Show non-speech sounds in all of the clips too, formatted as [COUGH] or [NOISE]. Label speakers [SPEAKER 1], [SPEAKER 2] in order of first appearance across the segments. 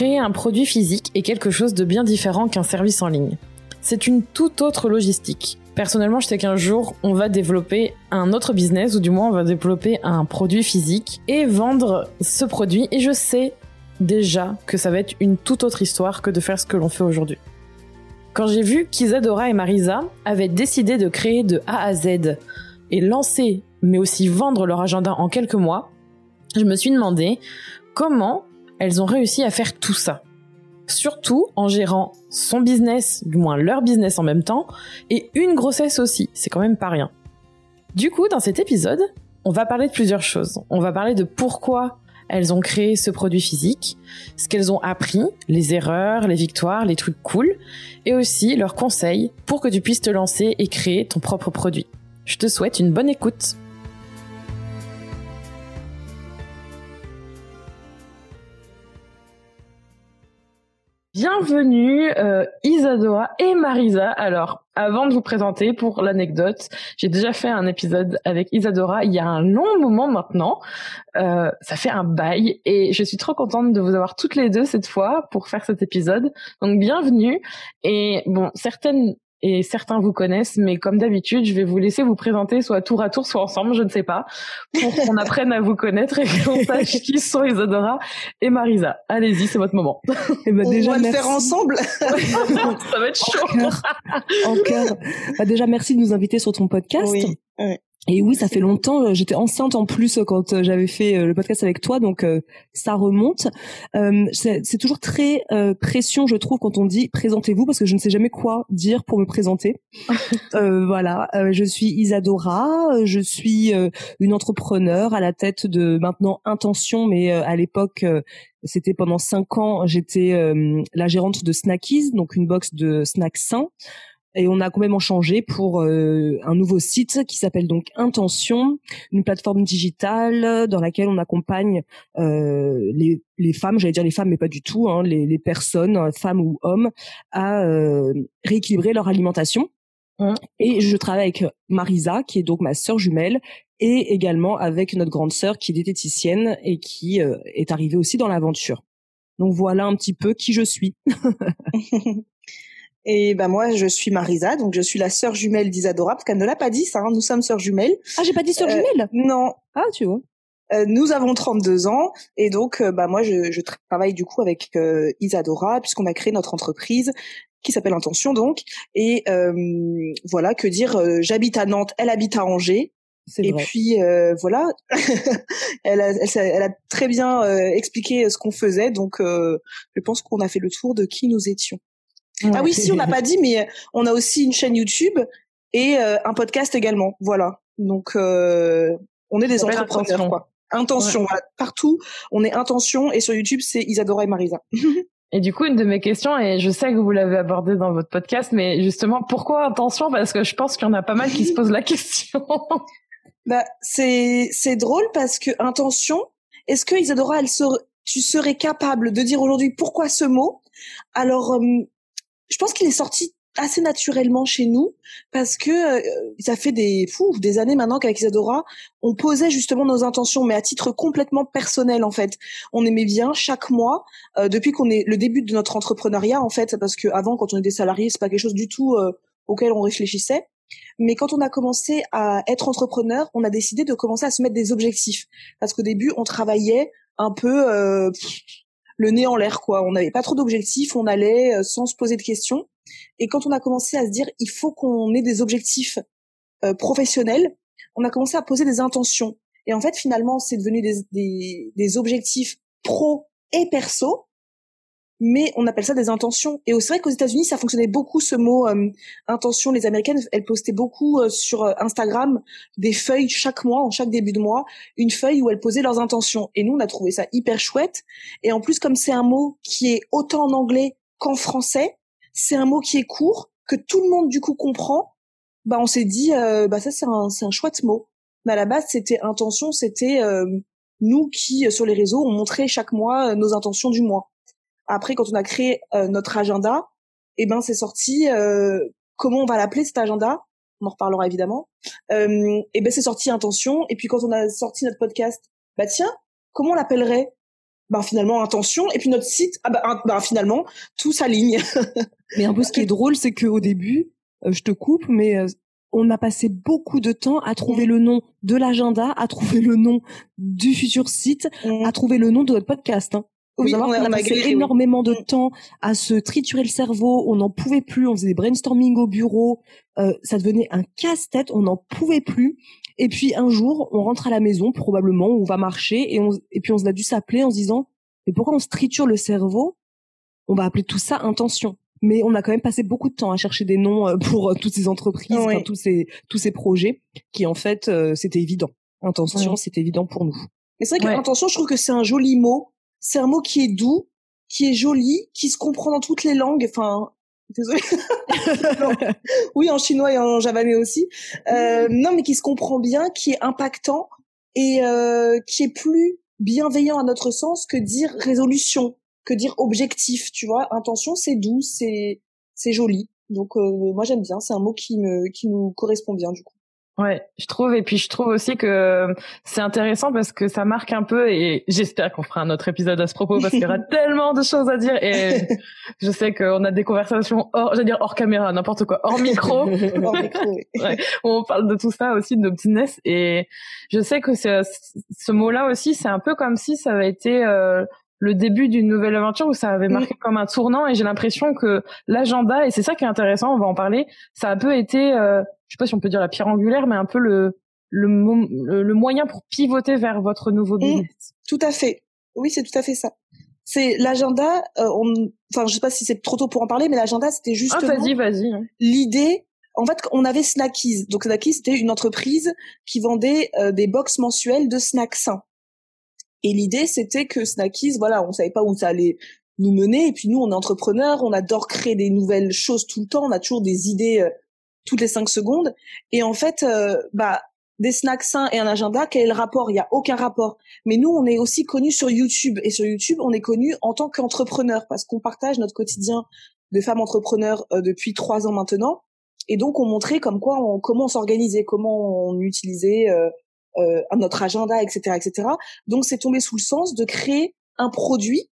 [SPEAKER 1] Créer un produit physique est quelque chose de bien différent qu'un service en ligne. C'est une toute autre logistique. Personnellement, je sais qu'un jour, on va développer un autre business, ou du moins on va développer un produit physique et vendre ce produit. Et je sais déjà que ça va être une toute autre histoire que de faire ce que l'on fait aujourd'hui. Quand j'ai vu qu'Isadora et Marisa avaient décidé de créer de A à Z et lancer, mais aussi vendre leur agenda en quelques mois, je me suis demandé comment elles ont réussi à faire tout ça. Surtout en gérant son business, du moins leur business en même temps, et une grossesse aussi, c'est quand même pas rien. Du coup, dans cet épisode, on va parler de plusieurs choses. On va parler de pourquoi elles ont créé ce produit physique, ce qu'elles ont appris, les erreurs, les victoires, les trucs cool, et aussi leurs conseils pour que tu puisses te lancer et créer ton propre produit. Je te souhaite une bonne écoute. Bienvenue euh, Isadora et Marisa. Alors, avant de vous présenter pour l'anecdote, j'ai déjà fait un épisode avec Isadora il y a un long moment maintenant. Euh, ça fait un bail et je suis trop contente de vous avoir toutes les deux cette fois pour faire cet épisode. Donc bienvenue. Et bon, certaines et certains vous connaissent, mais comme d'habitude, je vais vous laisser vous présenter soit tour à tour, soit ensemble, je ne sais pas, pour qu'on [LAUGHS] apprenne à vous connaître et qu'on [LAUGHS] sache qui sont Isadora et Marisa. Allez-y, c'est votre moment. Et [LAUGHS]
[SPEAKER 2] eh ben, déjà, On va le faire ensemble.
[SPEAKER 1] Ça va être chaud.
[SPEAKER 2] En cœur. Bah, déjà, merci de nous inviter sur ton podcast. Oui. Et oui, ça fait longtemps. Euh, j'étais enceinte en plus euh, quand euh, j'avais fait le podcast avec toi, donc ça remonte. c'est toujours très pression, je trouve, quand on dit présentez-vous, parce que je ne sais jamais quoi dire pour me présenter. [LAUGHS] voilà, je suis Isadora, je suis une entrepreneur à la tête de maintenant Intention, mais à l'époque c'était pendant cinq ans, j'étais la gérante de Snackies, donc une box de snacks sains et on a complètement changé pour euh, un nouveau site qui s'appelle donc Intention, une plateforme digitale dans laquelle on accompagne euh, les, les, femmes, j'allais dire les femmes mais pas du tout, hein, les, les, personnes, femmes ou hommes, à euh, rééquilibrer leur alimentation. Mmh. Et je travaille avec Marisa, qui est donc ma sœur jumelle, et également avec notre grande sœur qui est diététicienne et qui est arrivée aussi dans l'aventure. Donc voilà un petit peu qui je suis. [LAUGHS]
[SPEAKER 3] Et ben moi, je suis Marisa, donc je suis la sœur jumelle d'Isadora, parce qu'elle ne l'a pas dit, ça. Hein, nous sommes sœurs jumelles.
[SPEAKER 2] Ah, j'ai pas dit sœur euh, jumelle?
[SPEAKER 3] Non.
[SPEAKER 2] Ah, tu vois.
[SPEAKER 3] Euh, nous avons 32 ans et donc euh, bah moi je, je, travaille du coup avec Isadora puisqu'on a créé notre entreprise qui s'appelle Intention donc et voilà que dire j'habite à Nantes elle habite à Angers et puis voilà [LAUGHS] elle, a, elle, elle, a, très bien expliqué ce qu'on faisait donc je pense qu'on a fait le tour de qui nous étions ah oui, si on n'a pas dit, mais on a aussi une chaîne YouTube et euh, un podcast également. Voilà. Donc euh, on est des entrepreneurs quoi. Intention, voilà. partout on est intention et sur YouTube c'est Isadora et Marisa. [LAUGHS]
[SPEAKER 1] Et du coup, une de mes questions, et je sais que vous l'avez abordé dans votre podcast, mais justement, pourquoi intention? Parce que je pense qu'il y en a pas mal qui se posent la question. [LAUGHS]
[SPEAKER 3] bah, c'est c'est drôle parce que intention. Est-ce que Isadora, elle serait, tu serais capable de dire aujourd'hui pourquoi ce mot? Alors, euh, je pense qu'il est sorti assez naturellement chez nous parce que euh, ça fait des fous des années maintenant qu'avec Isadora on posait justement nos intentions mais à titre complètement personnel en fait. On aimait bien chaque mois euh, depuis qu'on est le début de notre entrepreneuriat en fait parce que avant quand on était salarié c'est pas quelque chose du tout euh, auquel on réfléchissait. Mais quand on a commencé à être entrepreneur on a décidé de commencer à se mettre des objectifs. Parce qu'au début on travaillait un peu le nez en l'air quoi. On n'avait pas trop d'objectifs, on allait euh, sans se poser de questions. Et quand on a commencé à se dire il faut qu'on ait des objectifs euh, professionnels, on a commencé à poser des intentions. Et en fait finalement c'est devenu des, des, des objectifs pro et perso. Mais on appelle ça des intentions. Et c'est vrai qu'aux États-Unis, ça fonctionnait beaucoup ce mot euh, intention. Les Américaines, elles postaient beaucoup euh, sur euh, Instagram des feuilles chaque mois, en chaque début de mois, une feuille où elles posaient leurs intentions. Et nous, on a trouvé ça hyper chouette. Et en plus, comme c'est un mot qui est autant en anglais qu'en français, c'est un mot qui est court, que tout le monde du coup comprend. Bah, on s'est dit, bah ça c'est un, c'est un chouette mot. Mais à la base, c'était intention, c'était nous qui sur les réseaux, on montrait chaque mois nos intentions du mois. Après, quand on a créé euh, notre agenda, eh ben c'est sorti. Euh, comment on va l'appeler cet agenda? On en reparlera évidemment. Euh, eh ben c'est sorti intention. Et puis quand on a sorti notre podcast, bah tiens, comment on l'appellerait? Ben finalement intention et puis notre site ah bah, bah finalement tout s'aligne [LAUGHS]
[SPEAKER 2] mais un peu ce qui est drôle c'est qu'au début je te coupe mais on a passé beaucoup de temps à trouver le nom de l'agenda à trouver le nom du futur site à trouver le nom de notre podcast hein oui, on, a, passé énormément de mm. temps à se triturer le cerveau. On n'en pouvait plus. On faisait des brainstorming au bureau. Euh, ça devenait un casse-tête. On n'en pouvait plus. Et puis un jour, on rentre à la maison, probablement, on va marcher, et, on, et puis on a dû s'appeler en se disant, mais pourquoi on se triture le cerveau? On va appeler tout ça intention. Mais on a quand même passé beaucoup de temps à chercher des noms euh, pour euh, toutes ces entreprises, tous ces tous ces projets, qui en fait c'était évident. Intention, c'était évident pour nous.
[SPEAKER 3] Mais c'est vrai qu'intention, je trouve que c'est un joli mot c'est un mot qui est doux, qui est joli, qui se comprend dans toutes les langues. Enfin, désolé. [LAUGHS] oui, en chinois et en javanais aussi. Euh, non, mais qui se comprend bien, qui est impactant et euh, qui est plus bienveillant à notre sens que dire résolution, que dire objectif. Tu vois, intention, c'est doux, c'est c'est joli. Donc euh, moi j'aime bien. C'est un mot qui me qui nous correspond bien du coup.
[SPEAKER 1] Ouais, je trouve. Et puis je trouve aussi que c'est intéressant parce que ça marque un peu et j'espère qu'on fera un autre épisode à ce propos parce qu'il y aura [LAUGHS] tellement de choses à dire et je sais qu'on a des conversations hors, j'allais dire hors caméra, n'importe quoi, hors micro, [LAUGHS] hors micro [LAUGHS] ouais, on parle de tout ça aussi de nos business et je sais que ce mot-là aussi c'est un peu comme si ça avait été euh, le début d'une nouvelle aventure où ça avait marqué comme un tournant et j'ai l'impression que l'agenda et c'est ça qui est intéressant, on va en parler, ça a un peu été euh, je sais pas si on peut dire la pierre angulaire, mais un peu le le, le, moyen pour pivoter vers votre nouveau mmh. business.
[SPEAKER 3] tout à fait. Oui, c'est tout à fait ça. C'est l'agenda. Euh. Enfin, je sais pas si c'est trop tôt pour en parler, mais l'agenda, c'était juste.
[SPEAKER 1] Ah, vas-y, vas-y.
[SPEAKER 3] L'idée. En fait, on avait Snackies. Donc, Snackies, c'était une entreprise qui vendait euh, des box mensuelles de snacks sains. Et l'idée, c'était que Snackies, voilà, on savait pas où ça allait nous mener. Et puis nous, on est entrepreneurs, on adore créer des nouvelles choses tout le temps. On a toujours des idées euh, toutes les cinq secondes. Et en fait, euh, bah des snacks sains et un agenda, quel est le rapport? Il y a aucun rapport. Mais nous, on est aussi connus sur YouTube et sur YouTube, on est connus en tant qu'entrepreneurs parce qu'on partage notre quotidien de femmes entrepreneurs euh, depuis trois ans maintenant. Et donc, on montrait comme quoi, on, comment on s'organisait, comment on utilisait euh, euh, notre agenda, etc., etc. Donc, c'est tombé sous le sens de créer un produit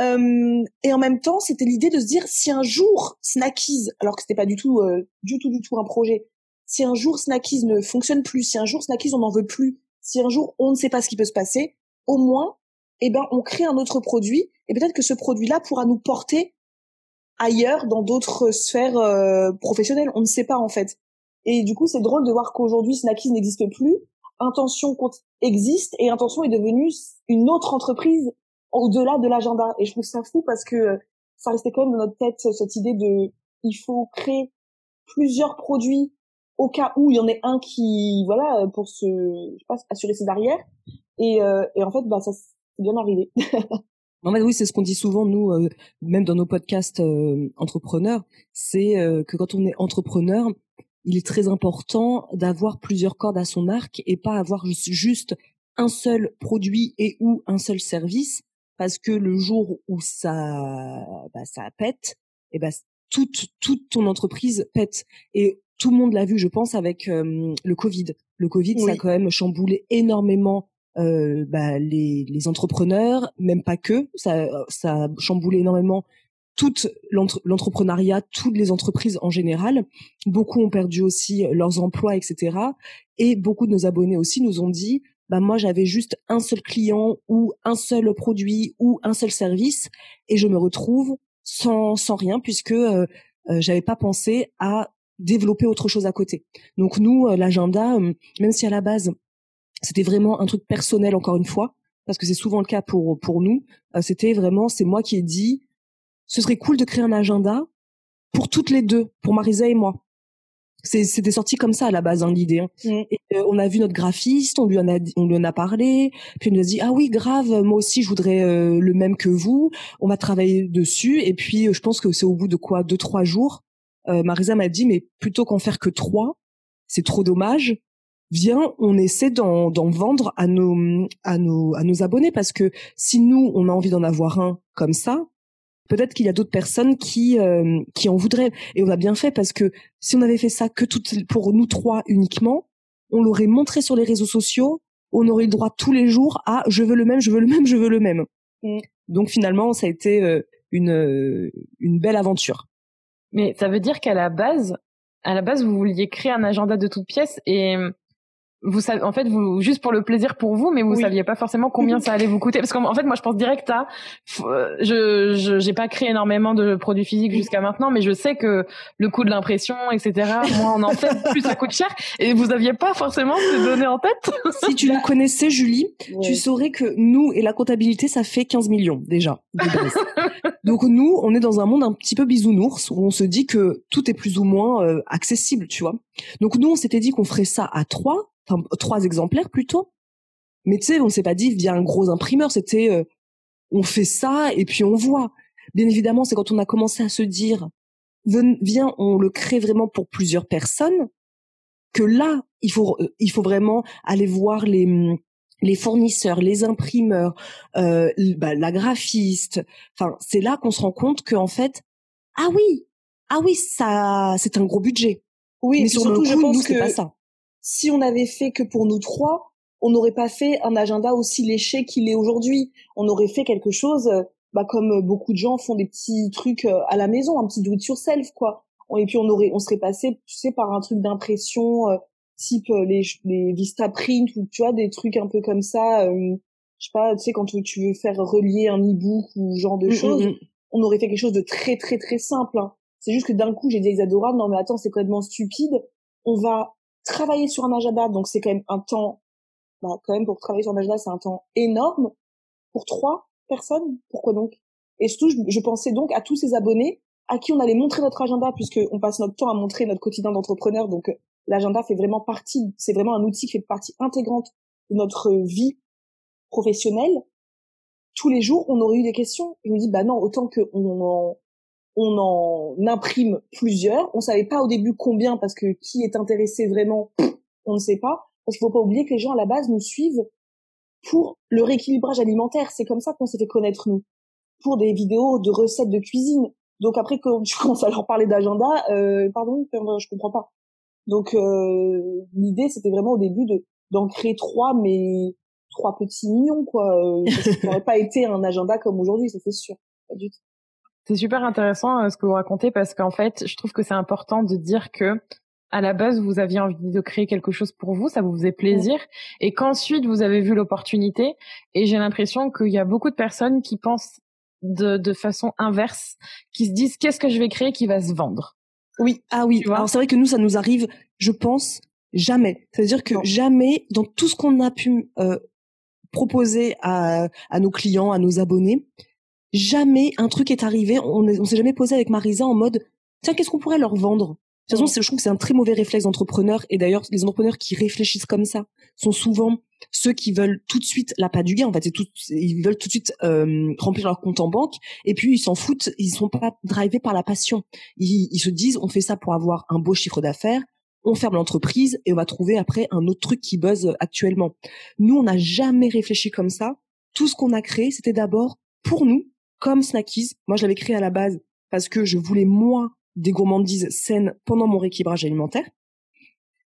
[SPEAKER 3] euh, et en même temps, c'était l'idée de se dire si un jour Snackies, alors que c'était pas du tout, euh, du tout, du tout un projet, si un jour Snackies ne fonctionne plus, si un jour Snackies on n'en veut plus, si un jour on ne sait pas ce qui peut se passer, au moins, eh ben, on crée un autre produit et peut-être que ce produit-là pourra nous porter ailleurs dans d'autres sphères euh, professionnelles. On ne sait pas en fait. Et du coup, c'est drôle de voir qu'aujourd'hui Snackies n'existe plus. Intention existe et Intention est devenue une autre entreprise au-delà de l'agenda. Et je trouve ça fou parce que ça restait quand même dans notre tête cette idée de il faut créer plusieurs produits au cas où il y en ait un qui voilà pour se je sais pas, assurer ses arrières. Et, euh, et en fait bah ça c'est bien arrivé. [LAUGHS]
[SPEAKER 2] En fait, oui, c'est ce qu'on dit souvent, nous, euh, même dans nos podcasts euh, entrepreneurs, c'est que quand on est entrepreneur, il est très important d'avoir plusieurs cordes à son arc et pas avoir juste un seul produit et ou un seul service, parce que le jour où ça bah, ça pète et ben toute toute ton entreprise pète et tout le monde l'a vu je pense avec le Covid le Covid ça a quand même chamboulé énormément euh, bah, les, les entrepreneurs même pas que ça ça a chamboulé énormément toute l'entrepreneuriat, toutes les entreprises en général. Beaucoup ont perdu aussi leurs emplois, etc. Et beaucoup de nos abonnés aussi nous ont dit, bah moi j'avais juste un seul client ou un seul produit ou un seul service et je me retrouve sans sans rien puisque euh, euh j'avais pas pensé à développer autre chose à côté. Donc nous euh, l'agenda euh, même si à la base c'était vraiment un truc personnel encore une fois parce que c'est souvent le cas pour pour nous. Euh, c'était vraiment, c'est moi qui ai dit, ce serait cool de créer un agenda pour toutes les deux, pour Marisa et moi. C'était sorti comme ça à la base hein, l'idée. Hein. Mm. Euh, on a vu notre graphiste, on lui en a on lui en a parlé, puis on nous a dit ah oui grave, moi aussi je voudrais euh, le même que vous. On va travailler dessus et puis je pense que c'est au bout de quoi deux trois jours, Marisa m'a dit mais plutôt qu'en faire que trois, c'est trop dommage viens, on essaie d'en vendre à nos, à, nos, à nos abonnés parce que si nous, on a envie d'en avoir un comme ça, peut-être qu'il y a d'autres personnes qui, euh, qui en voudraient. Et on a bien fait parce que si on avait fait ça que toutes, pour nous trois uniquement, on l'aurait montré sur les réseaux sociaux, on aurait le droit tous les jours à je veux le même, je veux le même, je veux le même. Mm. Donc finalement, ça a été euh, une, une belle aventure.
[SPEAKER 1] Mais ça veut dire qu'à la base, à la base, vous vouliez créer un agenda de toutes pièces et vous savez, en fait, vous juste pour le plaisir pour vous, mais vous saviez pas forcément combien [LAUGHS] ça allait vous coûter. Parce qu'en fait, moi, je pense direct à, je, je, j'ai pas créé énormément de produits physiques jusqu'à maintenant, mais je sais que le coût de l'impression, etc. Moi, on en fait, [LAUGHS] plus ça coûte cher. Et vous aviez pas forcément ces données en tête? [LAUGHS]
[SPEAKER 2] si tu nous connaissais, Julie, tu saurais que nous et la comptabilité, ça fait 15 millions déjà. Donc nous, on est dans un monde un petit peu bisounours où on se dit que tout est plus ou moins euh, accessible, tu vois. Donc nous, on s'était dit qu'on ferait ça à trois enfin trois exemplaires plutôt. Mais tu sais, on s'est pas dit via un gros imprimeur, c'était euh, on fait ça et puis on voit. Bien évidemment, c'est quand on a commencé à se dire viens, on le crée vraiment pour plusieurs personnes que là, il faut euh, il faut vraiment aller voir les les fournisseurs, les imprimeurs, euh, bah, la graphiste. Enfin, c'est là qu'on se rend compte que en fait, ah oui, ah oui, ça, c'est un gros budget.
[SPEAKER 3] Oui, mais surtout, je pense que pas ça si on avait fait que pour nous trois, on n'aurait pas fait un agenda aussi léché qu'il est aujourd'hui. On aurait fait quelque chose, euh, bah, comme beaucoup de gens font des petits trucs euh, à la maison, un petit do it yourself, quoi. Et puis on aurait, on serait passé, tu sais, par un truc d'impression euh, type les, les Vistaprint ou tu vois des trucs un peu comme ça. je sais pas, tu sais, quand tu veux faire relier un e-book ou genre de mmh, mmh, choses, mmh. on aurait fait quelque chose de très très très simple. Hein. C'est juste que d'un coup j'ai dit à Isadora, non mais attends, c'est complètement stupide. On va travailler sur un agenda, donc c'est quand même un temps, bah, quand même pour travailler sur un agenda, c'est un temps énorme pour trois personnes. Pourquoi donc? Et surtout, je, pensais donc à tous ces abonnés à qui on allait montrer notre agenda, puisque on passe notre temps à montrer notre quotidien d'entrepreneur. Donc l'agenda fait vraiment partie, c'est vraiment un outil qui fait partie intégrante de notre vie professionnelle. Tous les jours, on aurait eu des questions. Je me dis, bah non, autant que on on en imprime plusieurs. On savait pas au début combien parce que qui est intéressé vraiment, on ne sait pas. Parce qu'il faut pas oublier que les gens à la base nous suivent pour le rééquilibrage alimentaire. C'est comme ça qu'on s'est fait connaître nous, pour des vidéos de recettes de cuisine. Donc après quand tu commences à leur parler d'agenda, euh, pardon, je comprends pas. Donc euh, l'idée c'était vraiment au début de d'en créer trois, mais trois petits millions quoi. Euh, ça n'aurait pas été un agenda comme aujourd'hui, c'est sûr. Pas du tout.
[SPEAKER 1] C'est super intéressant euh, ce que vous racontez parce qu'en fait, je trouve que c'est important de dire que à la base, vous aviez envie de créer quelque chose pour vous, ça vous faisait plaisir, et qu'ensuite vous avez vu l'opportunité. Et j'ai l'impression qu'il y a beaucoup de personnes qui pensent de, de façon inverse, qui se disent qu'est-ce que je vais créer qui va se vendre?
[SPEAKER 2] Oui, ah oui. Alors c'est vrai que nous, ça nous arrive, je pense, jamais. C'est-à-dire que jamais, dans tout ce qu'on a pu euh, proposer à, à nos clients, à nos abonnés, jamais un truc est arrivé, on, s'est jamais posé avec Marisa en mode tiens qu'est-ce qu'on pourrait leur vendre? De toute façon, je trouve que c'est un très mauvais réflexe d'entrepreneur et d'ailleurs les entrepreneurs qui réfléchissent comme ça sont souvent ceux qui veulent tout de suite la pas du gain en fait, tout, ils veulent tout de suite euh, remplir leur compte en banque et puis ils s'en foutent, ils sont pas drivés par la passion. Ils, ils se disent on fait ça pour avoir un beau chiffre d'affaires, on ferme l'entreprise et on va trouver après un autre truc qui buzz actuellement. Nous, on n'a jamais réfléchi comme ça. Tout ce qu'on a créé, c'était d'abord pour nous, comme Snackies. Moi, je l'avais créé à la base parce que je voulais moi des gourmandises saines pendant mon rééquilibrage alimentaire.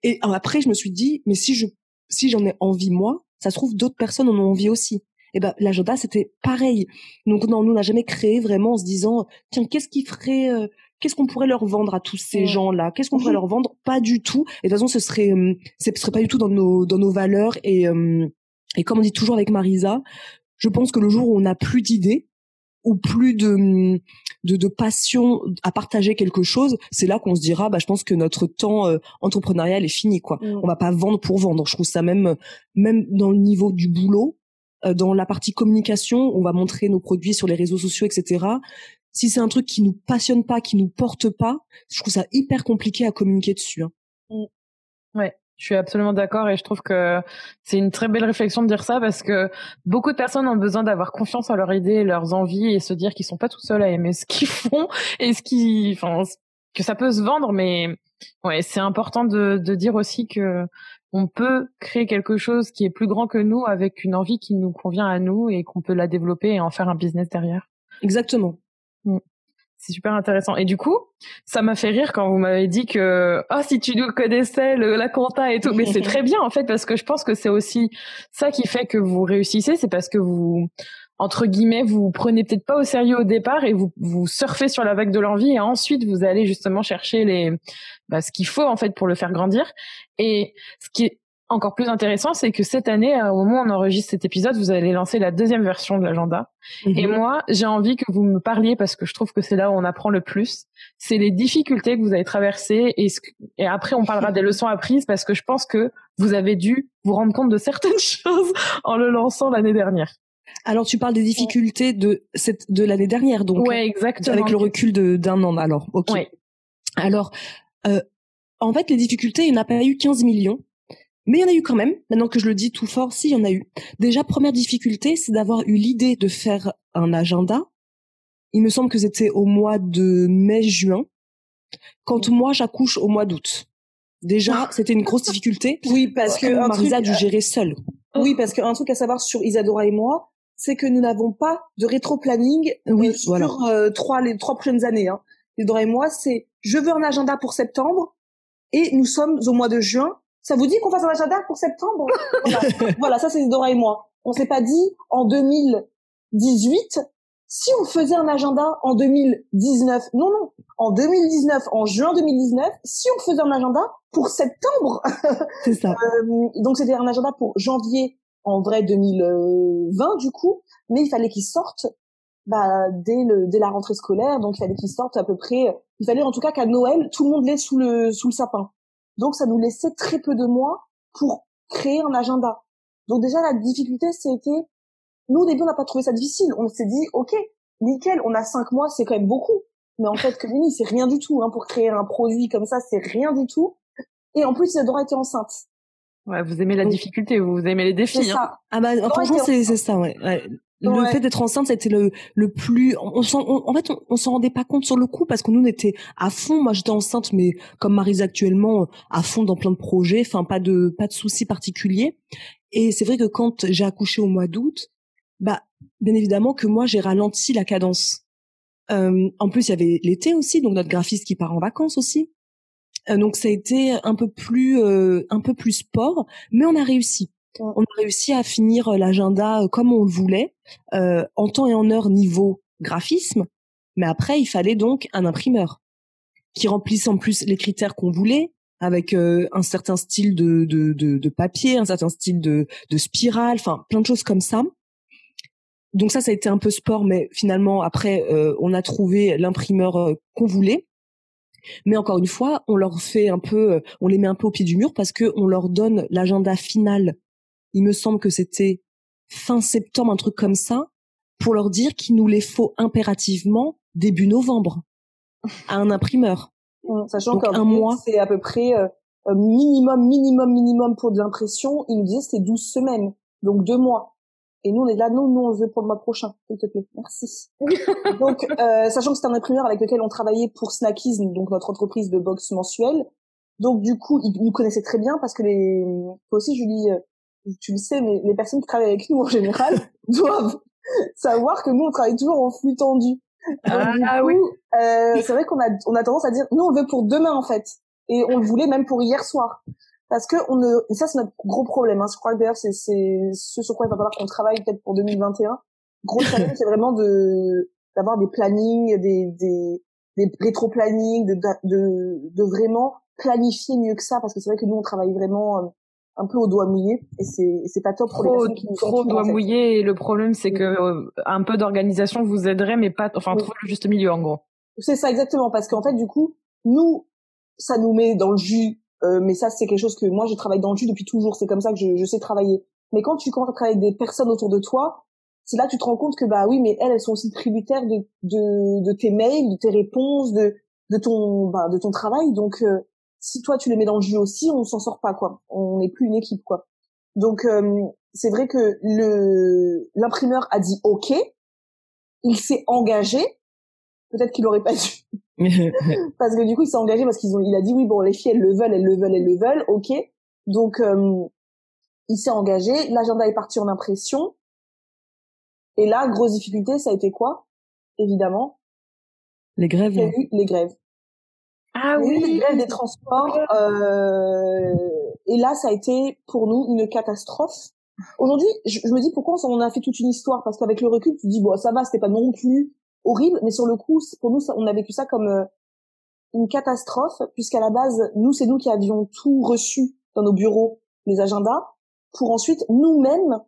[SPEAKER 2] Et après, je me suis dit, mais si je, si j'en ai envie moi, ça se trouve d'autres personnes en ont envie aussi. Et ben l'agenda c'était pareil. Donc non, nous on n'a jamais créé vraiment en se disant tiens qu'est-ce qui ferait, euh, qu'est-ce qu'on pourrait leur vendre à tous ces gens-là, qu'est-ce qu'on pourrait leur vendre? Pas du tout. Et de toute façon ce serait, euh, ce serait pas du tout dans nos dans nos valeurs. Et euh, et comme on dit toujours avec Marisa, je pense que le jour où on n'a plus d'idées, ou plus de, de, de passion à partager quelque chose, c'est là qu'on se dira, bah, je pense que notre temps euh, entrepreneurial est fini, quoi. Mm. On va pas vendre pour vendre. Je trouve ça même, même dans le niveau du boulot, dans la partie communication, on va montrer nos produits sur les réseaux sociaux, etc. Si c'est un truc qui nous passionne pas, qui nous porte pas, je trouve ça hyper compliqué à communiquer dessus. Hein.
[SPEAKER 1] Mmh. Ouais, je suis absolument d'accord et je trouve que c'est une très belle réflexion de dire ça parce que beaucoup de personnes ont besoin d'avoir confiance en leurs idées, leurs envies et se dire qu'ils sont pas tout seuls à aimer ce qu'ils [LAUGHS] font et ce qui, enfin, que ça peut se vendre, mais ouais, c'est important de, de dire aussi que on peut créer quelque chose qui est plus grand que nous avec une envie qui nous convient à nous et qu'on peut la développer et en faire un business derrière.
[SPEAKER 2] Exactement.
[SPEAKER 1] Mm. C'est super intéressant. Et du coup, ça m'a fait rire quand vous m'avez dit que oh si tu nous connaissais le, la compta et tout, mais c'est [LAUGHS] très bien en fait parce que je pense que c'est aussi ça qui fait que vous réussissez, c'est parce que vous entre guillemets, vous prenez peut-être pas au sérieux au départ et vous vous surfez sur la vague de l'envie et ensuite vous allez justement chercher les bah, ce qu'il faut en fait pour le faire grandir. Et ce qui est encore plus intéressant, c'est que cette année, au moment où on enregistre cet épisode, vous allez lancer la deuxième version de l'agenda. Et mhm. moi, j'ai envie que vous me parliez parce que je trouve que c'est là où on apprend le plus. C'est les difficultés que vous avez traversées et, et après on parlera des leçons apprises parce que je pense que vous avez dû vous rendre compte de certaines [LAUGHS] choses en le lançant l'année dernière.
[SPEAKER 2] Alors tu parles des difficultés de cette de l'année dernière donc
[SPEAKER 1] ouais, exactement.
[SPEAKER 2] avec le recul d'un an alors. OK. Alors euh, en fait les difficultés, il n'y en a pas eu 15 millions. Mais il y en a eu quand même, maintenant que je le dis tout fort, si, il y en a eu. Déjà, première difficulté, c'est d'avoir eu l'idée de faire un agenda. Il me semble que c'était au mois de mai-juin, quand moi j'accouche au mois d'août. Déjà, c'était une grosse difficulté. [LAUGHS]
[SPEAKER 3] Oui, parce que
[SPEAKER 2] Marisa a dû gérer seule.
[SPEAKER 3] Oui, parce qu'un truc à savoir sur Isadora et moi, c'est que nous n'avons pas de rétro-planning oui, sur euh, trois, les trois prochaines années. Hein. Isadora et moi, c'est je veux un agenda pour septembre et nous sommes au mois de juin ça vous dit qu'on fasse un agenda pour septembre? Voilà. ça c'est Dora et moi. On s'est pas dit en 2018 si on faisait un agenda en 2019. Non non, en 2019, en juin 2019, si on faisait un agenda pour septembre. [LAUGHS]
[SPEAKER 2] C'est ça.
[SPEAKER 3] Euh, donc c'était un agenda pour janvier en vrai 2020 du coup, mais il fallait qu'il sorte bah, dès le dès la rentrée scolaire, donc il fallait qu'il sorte à peu près. Il fallait en tout cas qu'à Noël tout le monde l'ait sous le sous le sapin. Donc ça nous laissait très peu de mois pour créer un agenda. Donc déjà la difficulté c'était, nous au début on n'a pas trouvé ça difficile. On s'est dit ok, nickel, on a cinq mois, c'est quand même beaucoup. Mais en fait que c'est rien du tout hein, pour créer un produit comme ça, c'est rien du tout. Et en plus Isadora était enceinte.
[SPEAKER 1] Ouais, vous aimez la difficulté, vous aimez les défis.
[SPEAKER 3] Hein.
[SPEAKER 2] Ah bah franchement c'est ça ouais. ouais le fait d'être enceinte c'était le le plus on, en fait on, s'en rendait pas compte sur le coup parce que nous on était à fond. Moi j'étais enceinte mais comme Marise actuellement à fond dans plein de projets enfin pas de pas de soucis particuliers. Et c'est vrai que quand j'ai accouché au mois d'août bah bien évidemment que moi j'ai ralenti la cadence. Euh, en plus il y avait l'été aussi donc notre graphiste qui part en vacances aussi. Euh, donc ça a été un peu plus euh, un peu plus sport mais on a réussi on a réussi à finir euh, l'agenda euh, comme on le voulait, euh, en temps et en heure niveau graphisme. Mais après, il fallait donc un imprimeur qui remplisse en plus les critères qu'on voulait, avec un certain style de, de, de, papier, un certain style de, de spirale, enfin plein de choses comme ça. Donc ça, ça a été un peu sport, mais finalement après, on a trouvé l'imprimeur qu'on voulait. Mais encore une fois, on leur fait un peu, on les met un peu au pied du mur parce que on leur donne l'agenda final il me semble que c'était fin septembre, un truc comme ça, pour leur dire qu'il nous les faut impérativement début novembre à un imprimeur.
[SPEAKER 3] Sachant qu'un mois, c'est à peu près euh, minimum, minimum, minimum pour de l'impression. Il nous disait c'était 12 semaines, donc deux mois. Et nous, on est là, non, nous, on veut pour le mois prochain, s'il te plaît. Merci. [LAUGHS] donc, euh, sachant que c'est un imprimeur avec lequel on travaillait pour Snackies, donc notre entreprise de box mensuelle. Donc, du coup, il nous connaissait très bien parce que les, toi aussi, Julie, euh, tu le sais, mais les personnes qui travaillent avec nous en général [LAUGHS] doivent savoir que nous on travaille toujours en flux tendu.
[SPEAKER 1] ah, oui.
[SPEAKER 3] Euh, c'est vrai qu'on a on a tendance à dire nous on veut pour demain en fait, et on le voulait même pour hier soir, parce que on ne ça c'est notre gros problème. Hein. Je crois que d'ailleurs c'est c'est ce sur quoi il va falloir qu'on travaille peut-être pour 2021. Gros challenge c'est vraiment de d'avoir des plannings, des des des rétro plannings, de, de de vraiment planifier mieux que ça, parce que c'est vrai que nous on travaille vraiment euh, un peu au doigt mouillé et c'est c'est pas top
[SPEAKER 1] trop,
[SPEAKER 3] pour les
[SPEAKER 1] qui trop au doigt mouillé et le problème c'est que euh, un peu d'organisation vous aiderait mais pas enfin trouver le juste milieu en gros.
[SPEAKER 3] C'est ça exactement parce qu'en fait du coup nous ça nous met dans le jus euh, mais ça c'est quelque chose que moi je travaille dans le jus depuis toujours c'est comme ça que je, je sais travailler. Mais quand tu commences à travailler avec des personnes autour de toi, c'est là que tu te rends compte que bah oui, mais elles, elles sont aussi tributaires de, de, de tes mails, de tes réponses, de, de ton, bah, de ton travail. Donc, euh, si toi tu les mets dans le jeu aussi, on s'en sort pas quoi. On n'est plus une équipe quoi. Donc, euh, c'est vrai que le l'imprimeur a dit OK, il s'est engagé. Peut-être qu'il aurait pas dû. [LAUGHS] parce que du coup, il s'est engagé parce qu'ils ont, il a dit oui, bon, les filles, elles le veulent, elles le veulent, elles le veulent, ok. Donc, euh, il s'est engagé. L'agenda est parti en impression. Et là, grosse difficulté, ça a été quoi? Évidemment.
[SPEAKER 2] Les grèves. Il y
[SPEAKER 3] a eu les grèves.
[SPEAKER 1] Ah oui.
[SPEAKER 3] Des transports. Euh, et là, ça a été pour nous une catastrophe. Aujourd'hui, je, me dis pourquoi on a fait toute une histoire parce qu'avec le recul, tu dis bon, ça va, c'était pas non plus horrible, mais sur le coup, pour nous, on a vécu ça comme euh, une catastrophe puisqu'à la base, nous, c'est nous qui avions tout reçu dans nos bureaux, les agendas, pour ensuite nous-mêmes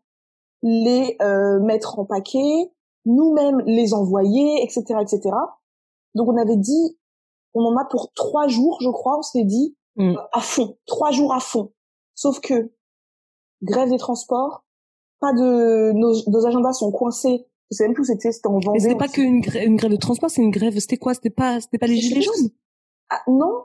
[SPEAKER 3] les euh, mettre en paquet, nous-mêmes les envoyer, etc., etc. Donc on avait dit, on en a pour trois jours, je crois, on s'est dit mm. à fond, trois jours à fond. Sauf que grève des transports, pas de nos, nos agendas sont coincés. Je sais même plus où c'était, c'était en
[SPEAKER 2] Vendée. c'était pas qu'une grève, une grève de transport, c'est une grève. C'était quoi? C'était pas, c'était pas les gilets jaunes?
[SPEAKER 3] Ah non,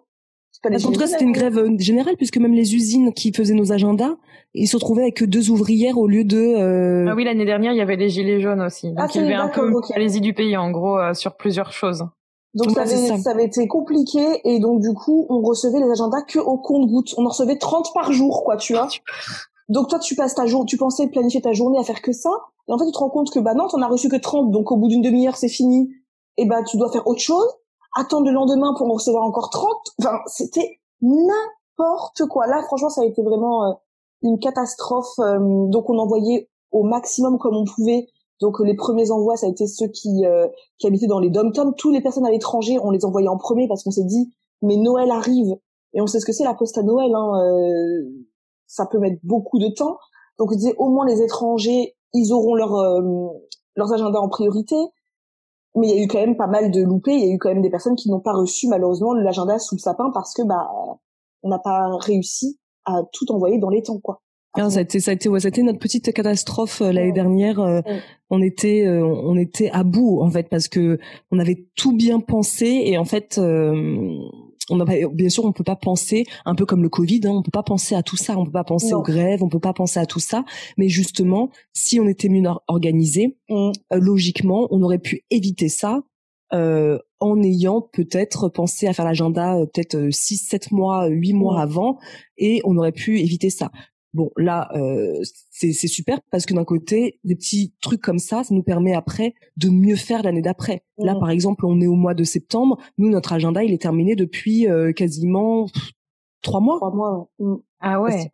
[SPEAKER 2] en tout cas, c'était une grève euh, générale puisque même les usines qui faisaient nos agendas, ils se retrouvaient avec deux ouvrières au lieu de. Euh...
[SPEAKER 1] Ah oui, l'année dernière, il y avait les gilets jaunes aussi. Donc ah, il y avait un peu okay. du pays en gros euh, sur plusieurs choses.
[SPEAKER 3] Donc ça avait, ça. avait, été compliqué et donc du coup, on recevait les agendas que au compte-gouttes. On en recevait 30 par jour, quoi, tu vois. Donc toi, tu passes ta journée, tu pensais planifier ta journée à faire que ça, et en fait, tu te rends compte que bah non, t'en as reçu que 30, donc au bout d'une demi-heure, c'est fini. Et bah tu dois faire autre chose attendre le lendemain pour en recevoir encore 30. Enfin, c'était n'importe quoi. Là, franchement, ça a été vraiment euh, une catastrophe. Euh, donc, on envoyait au maximum comme on pouvait. Donc, les premiers envois, ça a été ceux qui, euh, qui habitaient dans les dom-toms. Toutes les personnes à l'étranger, on les envoyait en premier parce qu'on s'est dit, mais Noël arrive. Et on sait ce que c'est la poste à Noël. Hein, ça peut mettre beaucoup de temps. Donc, on disait, au moins les étrangers, ils auront leur, leurs agendas en priorité mais il y a eu quand même pas mal de loupés. Il y a eu quand même des personnes qui n'ont pas reçu malheureusement l'agenda sous le sapin parce que bah on n'a pas réussi à tout envoyer dans les temps quoi.
[SPEAKER 2] Ah, ça a été, ça a été, ouais, ça a été notre petite catastrophe euh, l'année dernière. Euh, on était, euh, on était à bout en fait parce que on avait tout bien pensé et en fait, on a, bien sûr, on peut pas penser, un peu comme le Covid, hein, on peut pas penser à tout ça, on peut pas penser aux grèves, on peut pas penser à tout ça. Mais justement, si on était mieux organisé, mm. euh, logiquement, on aurait pu éviter ça euh, en ayant peut-être pensé à faire l'agenda euh, peut-être 6, 7 mois, 8 mois avant, et on aurait pu éviter ça. Bon, là, euh, c'est super parce que d'un côté, des petits trucs comme ça, ça nous permet après de mieux faire l'année d'après. Là, mmh. par exemple, on est au mois de septembre. Nous, notre agenda, il est terminé depuis euh, quasiment trois mois.
[SPEAKER 3] Trois mois. Mmh.
[SPEAKER 1] Ah ouais.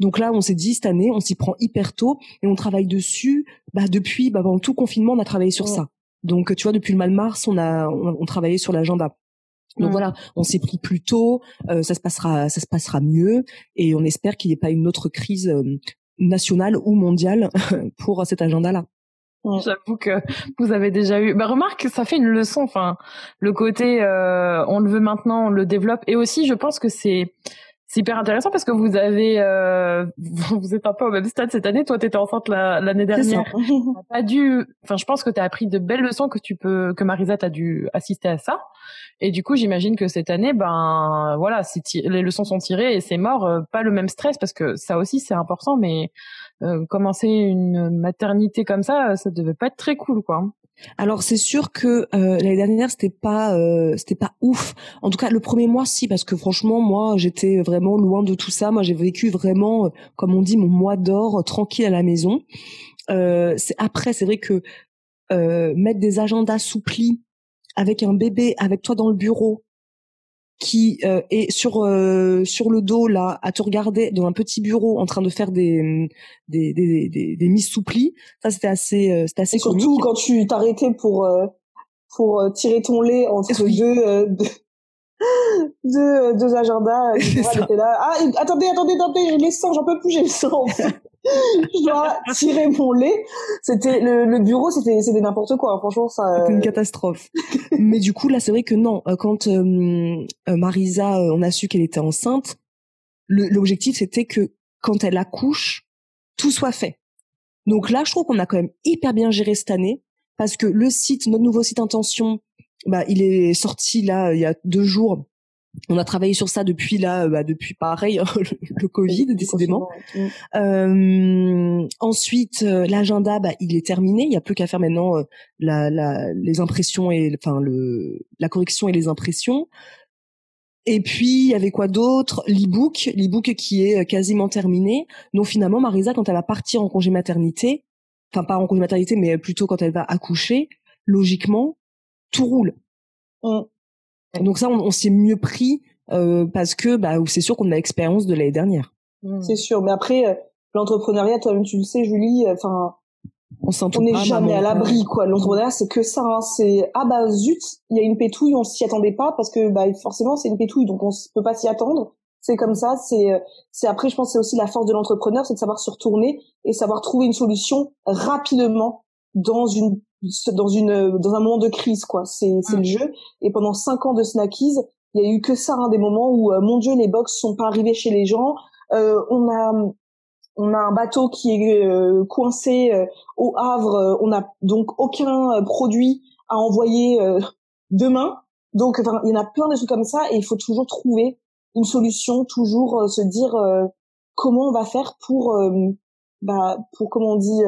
[SPEAKER 2] Donc là, on s'est dit cette année, on s'y prend hyper tôt et on travaille dessus. Bah depuis, bah pendant tout confinement, on a travaillé sur mmh. ça. Donc tu vois, depuis le mois de mars, on a on, on travaillait sur l'agenda. Donc voilà, on s'est pris plus tôt, euh, ça se passera, ça se passera mieux, et on espère qu'il n'y ait pas une autre crise euh, nationale ou mondiale [LAUGHS] pour cet agenda-là.
[SPEAKER 1] J'avoue que vous avez déjà eu. Bah remarque, ça fait une leçon. Enfin, le côté euh, on le veut maintenant, on le développe, et aussi je pense que c'est c'est hyper intéressant parce que vous avez, euh, [LAUGHS] vous êtes un peu au même stade cette année. Toi, t'étais enceinte l'année dernière. [LAUGHS] pas dû, enfin, je pense que tu as appris de belles leçons que tu peux, que Marisa t'a dû assister à ça. Et du coup, j'imagine que cette année, ben, voilà, les leçons sont tirées et c'est mort. Euh, pas le même stress parce que ça aussi c'est important, mais euh, commencer une maternité comme ça, ça devait pas être très cool, quoi.
[SPEAKER 2] Alors c'est sûr que euh, l'année dernière c'était pas euh, c'était pas ouf. En tout cas le premier mois si parce que franchement moi j'étais vraiment loin de tout ça. Moi j'ai vécu vraiment euh, comme on dit mon mois d'or tranquille à la maison. c'est après c'est vrai que mettre des agendas souplis avec un bébé avec toi dans le bureau qui euh, est sur euh, sur le dos là à te regarder dans un petit bureau en train de faire des des des des, des mises souplis ça c'était assez euh, c'était assez et
[SPEAKER 3] surtout quand tu t'arrêtais pour euh, pour tirer ton lait entre deux, deux [LAUGHS] deux agendas [LAUGHS] là. Ah attendez attendez attendez j'ai les sangs j'en peux plus j'ai le sang [LAUGHS] je dois tirer mon lait. C'était le, le, bureau, c'était c'était n'importe quoi. Franchement, ça.
[SPEAKER 2] C'était une catastrophe. [LAUGHS] Mais du coup, là, c'est vrai que non. Euh, quand euh, euh, Marisa, on a su qu'elle était enceinte, l'objectif c'était que quand elle accouche, tout soit fait. Donc là, je trouve qu'on a quand même hyper bien géré cette année parce que le site, notre nouveau site intention, bah, il est sorti là il y a deux jours. On a travaillé sur ça depuis là, bah, depuis pareil [LAUGHS] le, Covid décidément. Euh, ensuite, euh, l'agenda, bah, il est terminé. Il y a plus qu'à faire maintenant euh, la, la, les impressions et enfin le la correction et les impressions. Et puis, il y avait quoi d'autre? L'e-book, l'e-book qui est euh, quasiment terminé. Donc finalement, Marisa, quand elle va partir en congé maternité, enfin pas en congé maternité, mais plutôt quand elle va accoucher, logiquement, tout roule. Mm. Donc ça, on, s'est mieux pris euh, parce que bah, c'est sûr qu'on a l'expérience de l'année dernière.
[SPEAKER 3] Mm. C'est sûr, mais après, euh, l'entrepreneuriat, toi-même tu le sais, Julie, enfin, on n'est jamais à l'abri quoi l'entrepreneuriat c'est que ça hein. c'est ah bah zut il y a une pétouille on s'y attendait pas parce que bah forcément c'est une pétouille donc on peut pas s'y attendre c'est comme ça c'est euh, c'est après je pense c'est aussi la force de l'entrepreneur c'est de savoir se retourner et savoir trouver une solution rapidement dans une dans une dans un moment de crise quoi. C'est c'est le jeu. Et pendant cinq ans de snackies il y a eu que ça hein, des moments où euh, mon dieu les box sont pas arrivés chez les gens. Euh, on a on a un bateau qui est euh, coincé euh, au Havre, euh, on n'a donc aucun produit à envoyer demain. Donc il y en a plein de trucs comme ça. Et il faut toujours trouver une solution, toujours se dire comment on va faire pour bah pour comment on dit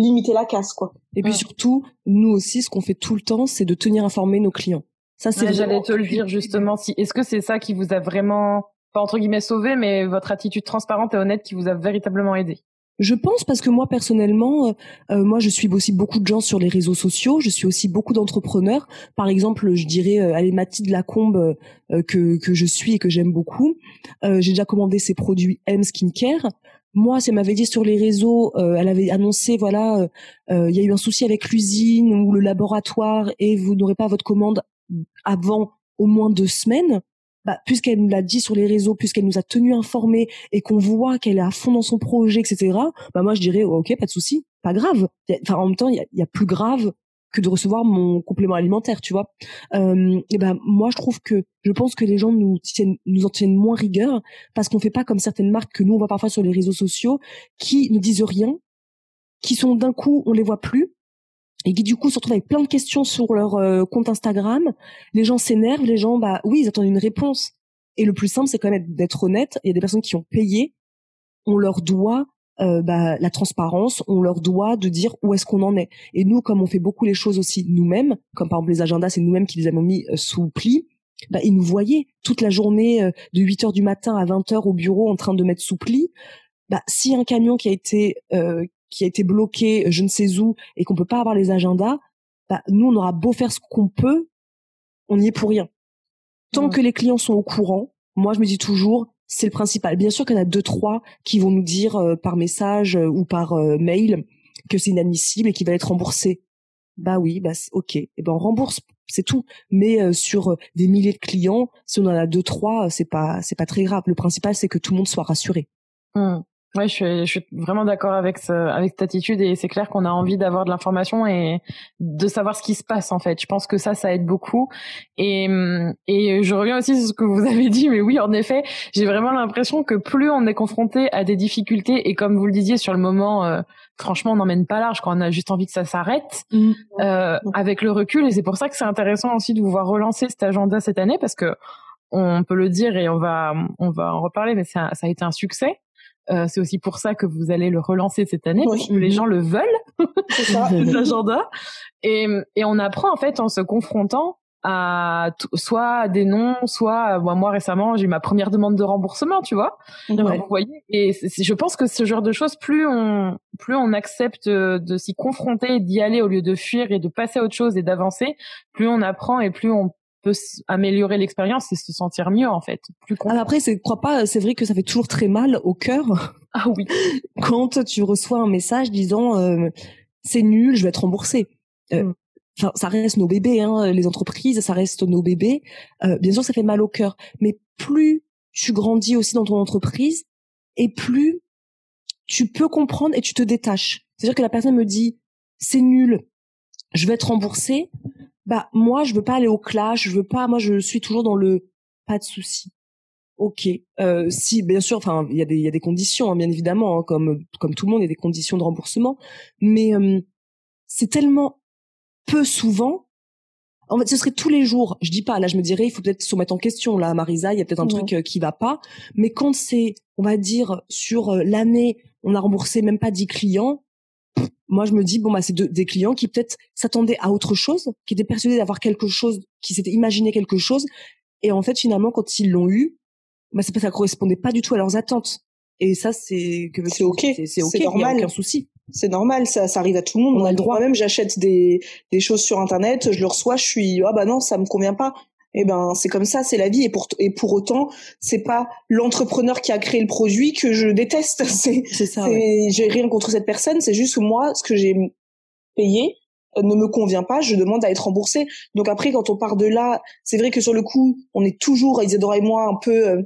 [SPEAKER 3] limiter la casse quoi.
[SPEAKER 2] Et puis surtout, nous aussi ce qu'on fait tout le temps, c'est de tenir informés nos clients.
[SPEAKER 1] Ça c'est j'allais te le dire justement si est-ce que c'est ça qui vous a vraiment pas entre guillemets sauvé, mais votre attitude transparente et honnête qui vous a véritablement aidé?
[SPEAKER 2] Je pense parce que moi personnellement, euh, euh, moi je suis aussi beaucoup de gens sur les réseaux sociaux. Je suis aussi beaucoup d'entrepreneurs. Par exemple, je dirais euh, allez Mathilde Lacombe euh, que que je suis et que j'aime beaucoup. J'ai déjà commandé ses produits M Skincare. Moi, c'est m'avait dit sur les réseaux, elle avait annoncé voilà, il y a eu un souci avec l'usine ou le laboratoire et vous n'aurez pas votre commande avant au moins deux semaines bah, puisqu'elle nous l'a dit sur les réseaux, puisqu'elle nous a tenu informés et qu'on voit qu'elle est à fond dans son projet, etc. Bah moi je dirais ok, pas de souci, pas grave. Enfin en même temps, il y a, plus grave que de recevoir mon complément alimentaire, tu vois. Euh, et ben moi je trouve que je pense que les gens nous tiennent, nous en tiennent moins rigueur parce qu'on fait pas comme certaines marques que nous on voit parfois sur les réseaux sociaux qui ne disent rien, qui sont d'un coup on les voit plus et qui du coup se retrouvent avec plein de questions sur leur euh, compte Instagram. Les gens s'énervent, les gens, bah oui, ils attendent une réponse. Et le plus simple, c'est quand même d'être honnête. Il y a des personnes qui ont payé, on leur doit euh, bah, la transparence, on leur doit de dire où est-ce qu'on en est. Et nous, comme on fait beaucoup les choses aussi nous-mêmes, comme par exemple les agendas, c'est nous-mêmes qui les avons mis euh, sous pli, bah, ils nous voyaient toute la journée de 8 heures du matin à 20 heures au bureau en train de mettre sous pli. Bah, si un camion qui a été qui a été bloqué euh, je ne sais où et qu'on peut pas avoir les agendas, bah, nous on aura beau faire ce qu'on peut, on n'y est pour rien. Tant que les clients sont au courant, moi je me dis toujours c'est le principal. Bien sûr qu'il y en a deux trois qui vont nous dire euh, par message euh, ou par mail que c'est inadmissible et qu'il va être remboursé. Bah oui, bah ok. Et eh ben on rembourse, c'est tout. Mais sur des milliers de clients, si on en a deux trois, c'est pas c'est pas très grave. Le principal c'est que tout le monde soit rassuré.
[SPEAKER 1] Mmh. Ouais, je suis, je suis vraiment d'accord avec ce, avec cette attitude et c'est clair qu'on a envie d'avoir de l'information et de savoir ce qui se passe en fait. Je pense que ça, ça aide beaucoup. Et, et je reviens aussi sur ce que vous [LAUGHS] avez dit, mais oui, en effet, j'ai vraiment l'impression que plus on est confronté à des difficultés et comme vous le disiez sur le moment, euh, franchement, on n'emmène pas large quand on a juste envie que ça s'arrête. Mmh. Euh, avec le recul, et c'est pour ça que c'est intéressant aussi de vous voir relancer cet agenda cette année parce que on peut le dire et on va, on va en reparler, mais ça, ça a été un succès. Euh, c'est aussi pour ça que vous allez le relancer cette année, parce que les gens le veulent, [LAUGHS] l'agenda. [LAUGHS] Et, et on apprend en fait en se confrontant à soit des noms, soit moi récemment j'ai eu ma première demande de remboursement, tu vois. Vous voyez. Et je pense que ce genre de choses, plus on plus on accepte de s'y confronter, d'y aller au lieu de fuir et de passer à autre chose et d'avancer, plus on apprend et plus on peut améliorer l'expérience et se sentir mieux en fait.
[SPEAKER 2] Plus après, c'est crois pas, c'est vrai que ça fait toujours très mal au cœur. [LAUGHS]
[SPEAKER 1] Ah oui. [LAUGHS]
[SPEAKER 2] quand tu reçois un message disant euh, c'est nul, je vais être remboursé. Euh, mm. Enfin, ça reste nos bébés, hein, les entreprises, ça reste nos bébés. Euh, bien sûr, ça fait mal au cœur, mais plus tu grandis aussi dans ton entreprise, et plus tu peux comprendre et tu te détaches. C'est-à-dire que la personne me dit c'est nul, je vais être remboursé bah moi je veux pas aller au clash, je veux pas moi je suis toujours dans le pas de souci. Ok. Euh, si, bien sûr, enfin, il y a des, il y a des conditions, hein, bien évidemment, hein, comme comme tout le monde, il y a des conditions de remboursement, mais euh, c'est tellement peu souvent. En fait, ce serait tous les jours. Je dis pas. Là, je me dirais, il faut peut-être se remettre en question. Là, Marisa, il y a peut-être un truc euh, qui va pas. Mais quand c'est, on va dire, sur euh, l'année, on a remboursé même pas 10 clients. Moi, je me dis, bon, bah, c'est des clients qui peut-être s'attendaient à autre chose, qui étaient persuadés d'avoir quelque chose, qui s'étaient imaginé quelque chose. Et en fait, finalement, quand ils l'ont eu, bah, c'est parce que ça correspondait pas du tout à leurs attentes. Et ça, c'est que
[SPEAKER 3] c'est ok,
[SPEAKER 2] c'est ok, normal, aucun souci.
[SPEAKER 3] C'est normal, ça, ça arrive à tout le monde. On a le droit. Moi-même, j'achète des des choses sur internet, je le reçois, je suis ah bah non, ça me convient pas. Eh ben, c'est comme ça, c'est la vie. Et pour et pour autant, c'est pas l'entrepreneur qui a créé le produit que je déteste. [LAUGHS] C'est c'est ça. J'ai rien contre cette personne. C'est juste que moi, ce que j'ai payé, euh, ne me convient pas, je demande à être remboursé. Donc après, quand on part de là, c'est vrai que sur le coup, on est toujours, Isadora et moi, un peu euh,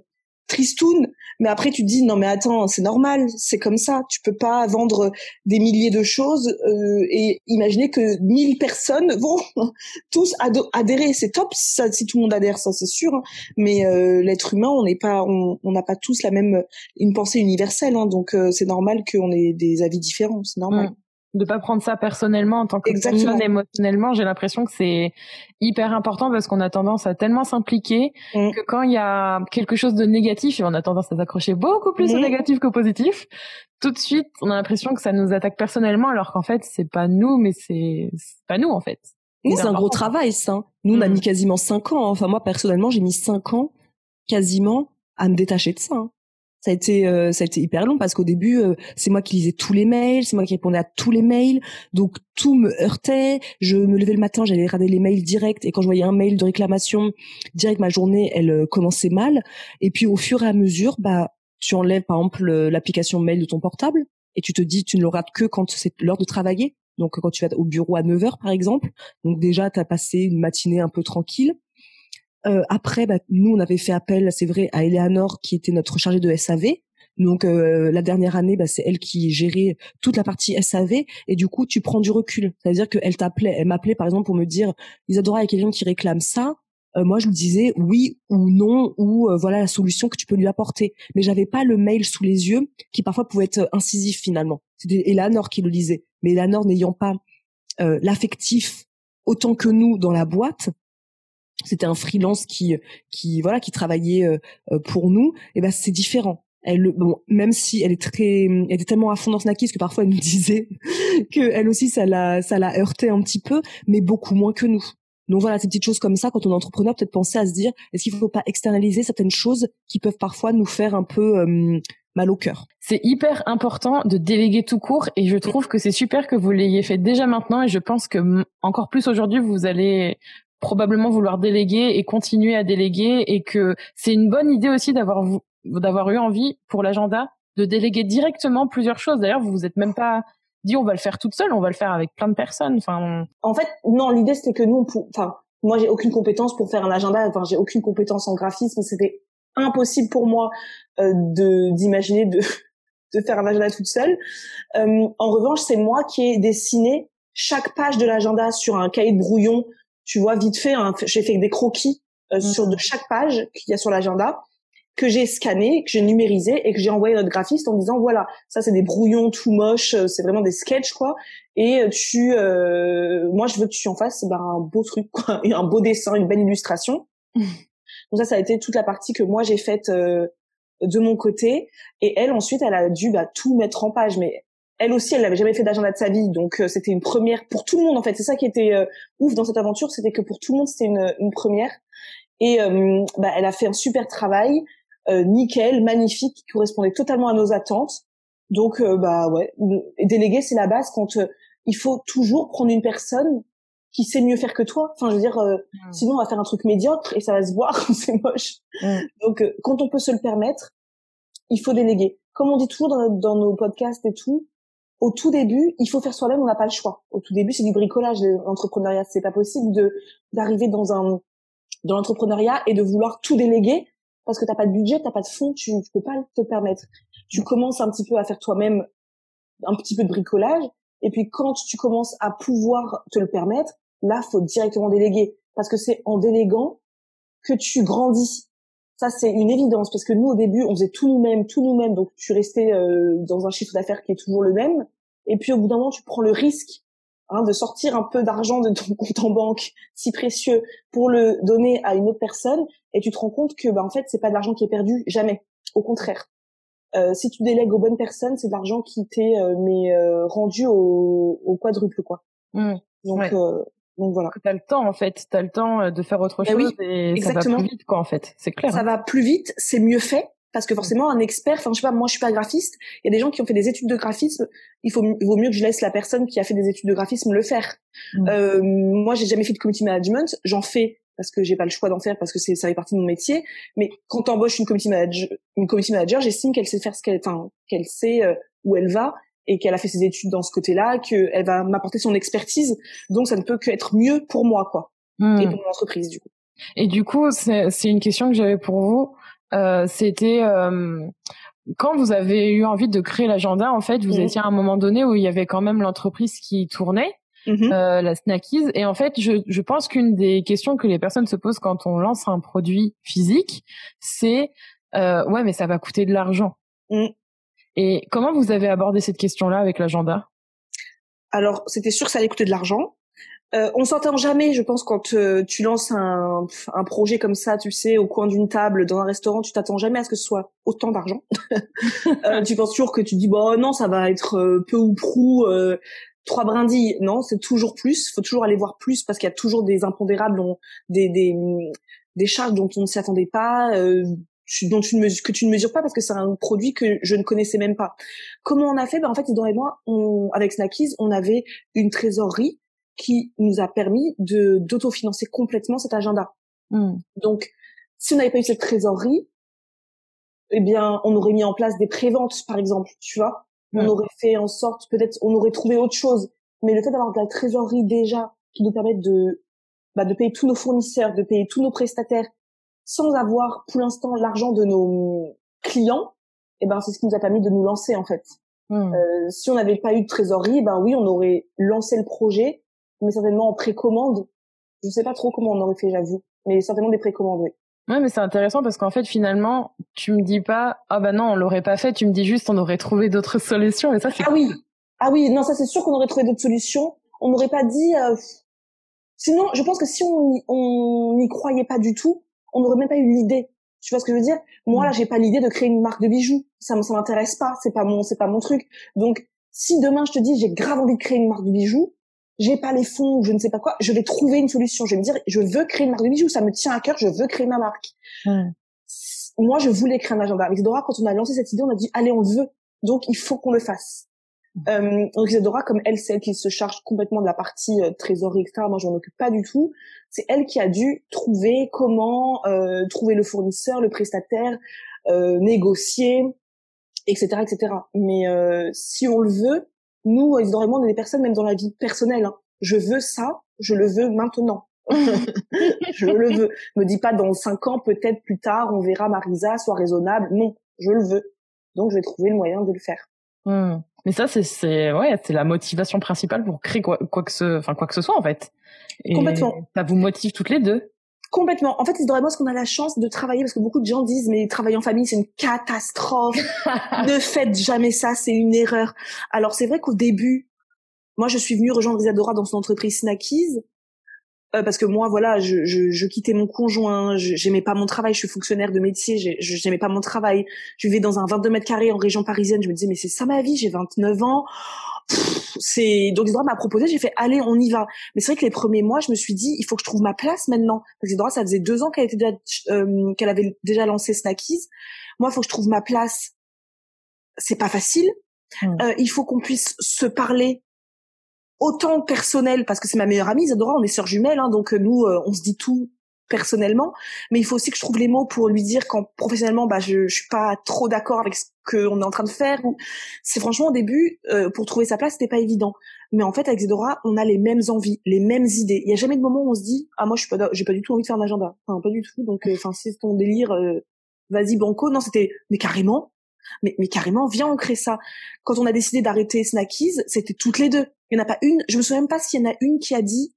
[SPEAKER 3] tristoun, mais après tu te dis non mais attends c'est normal c'est comme ça tu peux pas vendre des milliers de choses euh, et imaginer que mille personnes [LAUGHS] vont tous adhérer. C'est top si, ça, si tout le monde adhère ça c'est sûr hein. mais euh, l'être humain on n'est pas on n'a pas tous la même une pensée universelle hein, donc euh, c'est normal qu'on ait des avis différents c'est normal.
[SPEAKER 1] Mmh de pas prendre ça personnellement en tant que personne émotionnellement j'ai l'impression que c'est hyper important parce qu'on a tendance à tellement s'impliquer mm. que quand il y a quelque chose de négatif et on a tendance à s'accrocher beaucoup plus au mm. négatif qu'au positif tout de suite on a l'impression que ça nous attaque personnellement alors qu'en fait c'est pas nous mais c'est pas nous en fait
[SPEAKER 2] c'est un gros travail ça nous on a mm. mis quasiment cinq ans enfin moi personnellement j'ai mis cinq ans quasiment à me détacher de ça hein ça a été euh, ça a été hyper long parce qu'au début euh, c'est moi qui lisais tous les mails c'est moi qui répondais à tous les mails. Donc tout me heurtait. Je me levais le matin j'allais regarder les mails directs et quand je voyais un mail de réclamation direct ma journée elle euh, commençait mal. Et puis au fur et à mesure bah tu enlèves par exemple l'application mail de ton portable et tu te dis tu ne l'auras que quand c'est l'heure de travailler. Donc quand tu vas au bureau à 9 heures par exemple. Donc déjà tu as passé une matinée un peu tranquille euh, après, bah, nous, on avait fait appel, c'est vrai, à Eleanor qui était notre chargée de SAV. Donc euh, la dernière année, bah, c'est elle qui gérait toute la partie SAV et du coup tu prends du recul. C'est-à-dire qu'elle t'appelait, elle m'appelait par exemple pour me dire Isadora, il y a quelqu'un qui réclame ça. Euh, moi je lui disais oui ou non ou voilà la solution que tu peux lui apporter. Mais j'avais pas le mail sous les yeux qui parfois pouvait être incisif finalement. C'était Eleanor qui le lisait. Mais Eleanor n'ayant pas l'affectif autant que nous dans la boîte, c'était un freelance qui qui voilà qui travaillait euh, euh, pour nous et ben c'est différent. Elle bon même si elle est très elle est tellement à fond dans Snackis que parfois elle nous [LAUGHS] disait que elle aussi ça l'a ça l'a heurté un petit peu mais beaucoup moins que nous. Donc voilà ces petites choses comme ça quand on est entrepreneur peut-être penser à se dire est-ce qu'il faut pas externaliser certaines choses qui peuvent parfois nous faire un peu euh, mal au cœur?
[SPEAKER 1] C'est hyper important de déléguer tout court et je trouve que c'est super que vous l'ayez fait déjà maintenant et je pense que encore plus aujourd'hui vous allez probablement vouloir déléguer et continuer à déléguer et que c'est une bonne idée aussi d'avoir d'avoir eu envie pour l'agenda de déléguer directement plusieurs choses. D'ailleurs, vous vous êtes même pas dit on va le faire toute seule, on va le faire avec plein de personnes. Enfin,
[SPEAKER 3] en fait, non, l'idée c'était que nous, enfin, moi j'ai aucune compétence pour faire un agenda, enfin j'ai aucune compétence en graphisme, c'était impossible pour moi euh, de d'imaginer de [LAUGHS] de faire un agenda toute seule. Euh, en revanche, c'est moi qui ai dessiné chaque page de l'agenda sur un cahier de brouillon tu vois vite fait, hein, j'ai fait des croquis euh, mm. sur de chaque page qu'il y a sur l'agenda que j'ai scanné, que j'ai numérisé et que j'ai envoyé à notre graphiste en disant voilà, ça c'est des brouillons tout moches, euh, c'est vraiment des sketchs quoi. Et euh, tu, moi je veux que tu en fasses ben, un beau truc, quoi, [LAUGHS] un beau dessin, une belle illustration. [LAUGHS] Donc ça, ça a été toute la partie que moi j'ai faite de mon côté. Et elle ensuite, elle a dû bah, tout mettre en page. Mais elle aussi, elle n'avait jamais fait d'agenda de sa vie, donc euh, c'était une première pour tout le monde en fait. C'est ça qui était euh, ouf dans cette aventure, c'était que pour tout le monde c'était une, une première. Et euh, bah, elle a fait un super travail, nickel, magnifique, qui correspondait totalement à nos attentes. Donc bah ouais, déléguer c'est la base quand il faut toujours prendre une personne qui sait mieux faire que toi. Enfin, je veux dire, mmh. sinon on va faire un truc médiocre et ça va se voir, [LAUGHS] c'est moche. Mmh. Donc quand on peut se le permettre, il faut déléguer. Comme on dit toujours dans, dans nos podcasts et tout, au tout début, il faut faire soi-même, on n'a pas le choix. Au tout début, c'est du bricolage, l'entrepreneuriat. C'est pas possible de d'arriver dans un dans l'entrepreneuriat et de vouloir tout déléguer parce que t'as pas de budget, t'as pas de fonds, tu, tu peux pas te permettre. Tu commences un petit peu à faire toi-même un petit peu de bricolage et puis quand tu commences à pouvoir te le permettre, là, faut directement déléguer parce que c'est en déléguant que tu grandis. Ça, c'est une évidence parce que nous, au début, on faisait tout nous-mêmes, tout nous-mêmes. Donc, tu restais euh, dans un chiffre d'affaires qui est toujours le même. Et puis, au bout d'un moment, tu prends le risque hein, de sortir un peu d'argent de ton [LAUGHS] compte en banque, si précieux, pour le donner à une autre personne. Et tu te rends compte que, bah, en fait, c'est pas de l'argent qui est perdu, jamais. Au contraire. Euh, si tu délègues aux bonnes personnes, c'est de l'argent qui t'est euh, mais euh, rendu au, au, quadruple, quoi.
[SPEAKER 1] Mmh. Donc, donc voilà. T'as le temps en fait, t'as le temps euh, de faire autre bah chose et exactement. ça va plus vite quoi en fait, c'est clair.
[SPEAKER 3] Ça
[SPEAKER 1] hein.
[SPEAKER 3] va plus vite, c'est mieux fait parce que forcément un expert, enfin je sais pas, moi je suis pas graphiste, il y a des gens qui ont fait des études de graphisme, il faut il vaut mieux que je laisse la personne qui a fait des études de graphisme le faire. Mmh. Euh, moi j'ai jamais fait de community management, j'en fais parce que j'ai pas le choix d'en faire parce que c'est ça fait partie de mon métier, mais quand t'embauches une community manager, une community manager, j'estime qu'elle sait faire ce qu'elle, enfin qu'elle sait euh, où elle va et qu'elle a fait ses études dans ce côté-là, qu'elle va m'apporter son expertise. Donc ça ne peut qu'être mieux pour moi, quoi, hmm. et pour mon entreprise du coup.
[SPEAKER 1] Et du coup, c'est une question que j'avais pour vous. Euh, C'était euh, quand vous avez eu envie de créer l'agenda, en fait, vous mmh. étiez à un moment donné où il y avait quand même l'entreprise qui tournait. Mmh euh, la Snackies et en fait je, je pense qu'une des questions que les personnes se posent quand on lance un produit physique c'est euh, ouais mais ça va coûter de l'argent mmh. Et comment vous avez abordé cette question-là avec l'agenda?
[SPEAKER 3] Alors, c'était sûr que ça allait coûter de l'argent. Euh, on s'entend jamais, je pense, quand euh, tu lances un, un, projet comme ça, tu sais, au coin d'une table dans un restaurant, tu t'attends jamais à ce que ce soit autant d'argent. [LAUGHS] euh, [LAUGHS] tu penses toujours que tu dis bon non, ça va être euh, peu ou prou, euh, trois brindilles. Non, c'est toujours plus. Faut toujours aller voir plus parce qu'il y a toujours des impondérables, des, des des charges dont on ne s'y attendait pas, dont tu ne mesures, que tu ne mesures pas parce que c'est un produit que je ne connaissais même pas. Comment on a fait? Ben En fait, Isidore et moi, on, avec Snackies, on avait une trésorerie qui nous a permis de d'autofinancer complètement cet agenda. Hmm. Donc, si on n'avait pas eu cette trésorerie, eh bien, on aurait mis en place des préventes, par exemple, tu vois. On hmm. aurait fait en sorte, peut-être, on aurait trouvé autre chose. Mais le fait d'avoir de la trésorerie déjà, qui nous permet de, bah, de payer tous nos fournisseurs, de payer tous nos prestataires, sans avoir pour l'instant l'argent de nos clients, eh ben c'est ce qui nous a permis de nous lancer en fait. Hmm. Euh, si on n'avait pas eu de trésorerie, ben oui, on aurait lancé le projet, mais certainement en précommande. Je sais pas trop comment on aurait fait, j'avoue, mais certainement des précommandes, oui.
[SPEAKER 1] Ouais, mais c'est intéressant parce qu'en fait, finalement, tu me dis pas, ah bah non, on l'aurait pas fait. Tu me dis juste, on aurait trouvé d'autres [LAUGHS] solutions. Et ça, c'est
[SPEAKER 3] ah oui, ah oui, non, ça c'est sûr qu'on aurait trouvé d'autres solutions. On n'aurait pas dit. Euh... Sinon, je pense que si on n'y croyait pas du tout, on n'aurait même pas eu l'idée. Tu vois ce que je veux dire? Moi là, mm. j'ai pas l'idée de créer une marque de bijoux. Ça, ça m'intéresse pas. C'est pas mon, c'est pas mon truc. Donc, si demain je te dis j'ai grave envie de créer une marque de bijoux, j'ai pas les fonds, je ne sais pas quoi, je vais trouver une solution. Je vais me dire, je veux créer une marque de bijoux. Ça me tient à cœur. Je veux créer ma marque. Mm. Moi, je voulais créer un agenda. Avec Dora, quand on a lancé cette idée, on a dit allez, on veut. Donc, il faut qu'on le fasse. Euh, donc Isadora, comme elle, c'est elle qui se charge complètement de la partie euh, trésorerie, etc. Moi, je m'en occupe pas du tout. C'est elle qui a dû trouver comment euh, trouver le fournisseur, le prestataire, euh, négocier, etc., etc. Mais euh, si on le veut, nous, moi, on est des personnes, même dans la vie personnelle. Hein. Je veux ça, je le veux maintenant. [LAUGHS] je le veux. Me dis pas dans cinq ans, peut-être plus tard, on verra Marisa, soit raisonnable. Non, je le veux. Donc, je vais trouver le moyen de le faire.
[SPEAKER 1] Hmm. Mais ça, c'est c'est ouais, c'est la motivation principale pour créer quoi, quoi que ce, enfin quoi que ce soit en fait. Et Complètement. Ça vous motive toutes les deux.
[SPEAKER 3] Complètement. En fait, c'est vraiment ce qu'on a la chance de travailler parce que beaucoup de gens disent mais travailler en famille c'est une catastrophe. [LAUGHS] ne faites jamais ça, c'est une erreur. Alors c'est vrai qu'au début, moi je suis venue rejoindre Isadora dans son entreprise Snackies euh, parce que moi voilà je, je, je quittais mon conjoint j'aimais pas mon travail je suis fonctionnaire de métier j'aimais pas mon travail je vivais dans un 22 mètres carrés en région parisienne je me disais mais c'est ça ma vie j'ai 29 ans c'est donc Isidora m'a proposé j'ai fait allez on y va. Mais c'est vrai que les premiers mois je me suis dit il faut que je trouve ma place maintenant. Parce que ça faisait deux ans qu'elle était déjà, euh, qu'elle avait déjà lancé Snackies. Moi il faut que je trouve ma place. C'est pas facile. Mmh. euh, il faut qu'on puisse se parler autant personnel parce que c'est ma meilleure amie Isadora on est sœurs jumelles hein, donc euh, nous euh, on se dit tout personnellement mais il faut aussi que je trouve les mots pour lui dire quand professionnellement bah je, je suis pas trop d'accord avec ce qu'on est en train de faire c'est franchement au début euh, pour trouver sa place c'était pas évident. Mais en fait avec Isadora on a les mêmes envies les mêmes idées. Il y a jamais de moment où on se dit ah moi je suis pas j'ai pas du tout envie de faire un agenda enfin pas du tout. Donc enfin c'est ton délire vas-y banco non c'était mais carrément mais, mais carrément, viens, on crée ça. Quand on a décidé d'arrêter Snackies, c'était toutes les deux. Il n'y en a pas une, je me souviens même pas s'il y en a une qui a dit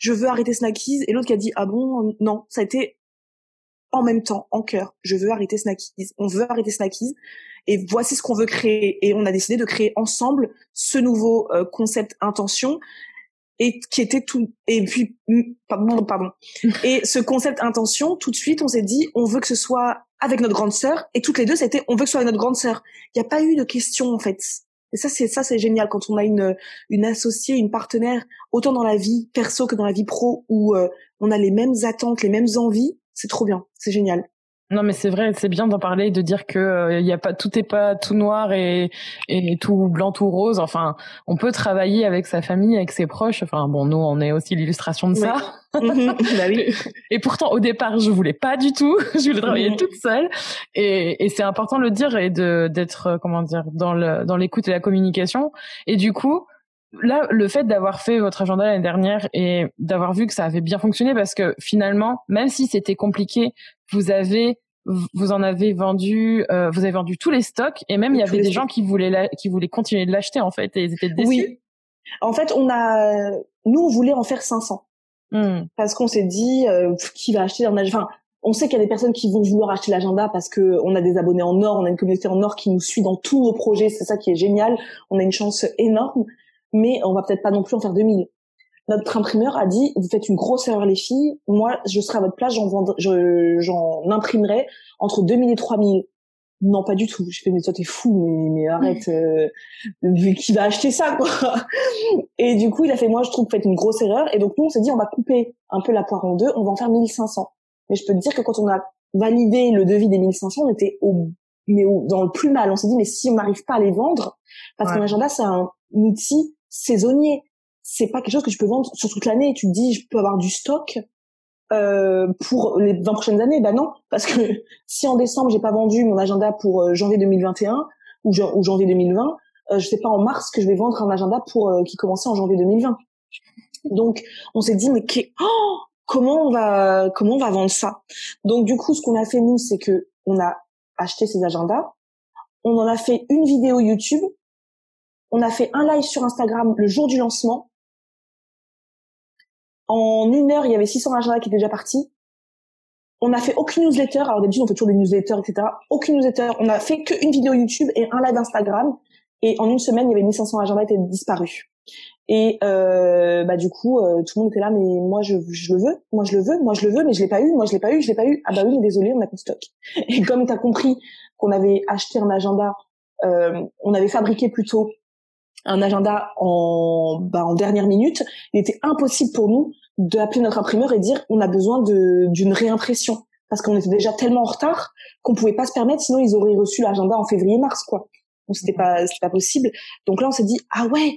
[SPEAKER 3] je veux arrêter Snackies et l'autre qui a dit ah bon non ça a été en même temps, en cœur, je veux arrêter Snackies, on veut arrêter Snackies, et voici ce qu'on veut créer. Et on a décidé de créer ensemble ce nouveau euh, concept intention et qui était tout et puis pardon pardon. [LAUGHS] Et ce concept intention tout de suite on s'est dit on veut que ce soit avec notre grande sœur. Et toutes les deux c'était on veut que ce soit avec notre grande sœur. Il n'y a pas eu de question en fait et ça c'est ça c'est génial quand on a une une associée une partenaire autant dans la vie perso que dans la vie pro où euh, on a les mêmes attentes les mêmes envies c'est trop bien c'est génial
[SPEAKER 1] non, mais c'est vrai, c'est bien d'en parler, de dire que il euh, y a pas tout est pas tout noir et, et tout blanc, tout rose. Enfin, on peut travailler avec sa famille, avec ses proches. Enfin, bon, nous, on est aussi l'illustration de ça.
[SPEAKER 3] Mhm. [LAUGHS] bah oui.
[SPEAKER 1] Et pourtant, au départ, je voulais pas du tout. [LAUGHS] je voulais travailler mhm. toute seule. Et, et c'est important de le dire et de d'être euh, comment dire dans le dans l'écoute et la communication. Et du coup, là, le fait d'avoir fait votre agenda l'année dernière et d'avoir vu que ça avait bien fonctionné, parce que finalement, même si c'était compliqué, vous avez vous en avez vendu, euh, vous avez vendu tous les stocks et même il y avait des gens qui voulaient qui voulaient continuer de l'acheter en fait et ils étaient déçus. Oui.
[SPEAKER 3] En fait, on a, nous, on voulait en faire 500 hmm. parce qu'on s'est dit euh, qui va acheter un enfin, on sait qu'il y a des personnes qui vont vouloir acheter l'agenda parce que on a des abonnés en or, on a une communauté en or qui nous suit dans tous nos projets, c'est ça qui est génial. On a une chance énorme, mais on va peut-être pas non plus en faire 2000 notre imprimeur a dit vous faites une grosse erreur les filles. Moi je serai à votre place j'en j'en imprimerai entre 2000 et 3000 non pas du tout. Je fais mais toi t'es fou mais, mais arrête euh, qui va acheter ça quoi. [LAUGHS] Et du coup il a fait moi je trouve que vous faites une grosse erreur. Et donc nous on s'est dit on va couper un peu la poire en deux on va en faire 1500 mais je peux te dire que quand on a validé le devis des 1500 on était au mais dans le plus mal. On s'est dit mais si on n'arrive pas à les vendre parce qu'un agenda c'est un outil saisonnier c'est pas quelque chose que tu peux vendre sur toute l'année. Tu te dis, je peux avoir du stock euh, pour les 20 prochaines années. Bah non, parce que [LAUGHS] si en décembre j'ai pas vendu mon agenda pour euh, janvier 2021 ou, ou janvier 2020, euh, je sais pas en mars que je vais vendre un agenda pour euh, qui commençait en janvier 2020. Donc on s'est dit mais oh, comment on va comment on va vendre ça? Donc du coup ce qu'on a fait nous c'est que on a acheté ces agendas, on en a fait une vidéo YouTube, on a fait un live sur Instagram le jour du lancement en une heure, il y avait 600 agendas qui étaient déjà partis. On n'a fait aucune newsletter. Alors d'habitude, on fait toujours des newsletters, etc. Aucune newsletter. On a fait qu'une vidéo YouTube et un live Instagram. Et en une semaine, il y avait 1500 agendas qui étaient disparus. Et euh, bah du coup, euh, tout le monde était là, mais moi je, le veux, moi je le veux, moi je le veux, mais je l'ai pas eu, moi je l'ai pas eu, je l'ai pas eu. Ah bah oui, mais désolé, on a de stock. Et comme tu as compris qu'on avait acheté un agenda, euh, on avait fabriqué plutôt un agenda en, bah, en dernière minute, il était impossible pour nous d'appeler notre imprimeur et dire on a besoin d'une réimpression parce qu'on était déjà tellement en retard qu'on pouvait pas se permettre sinon ils auraient reçu l'agenda en février-mars quoi. Donc c'était pas c'était pas possible. Donc là on s'est dit ah ouais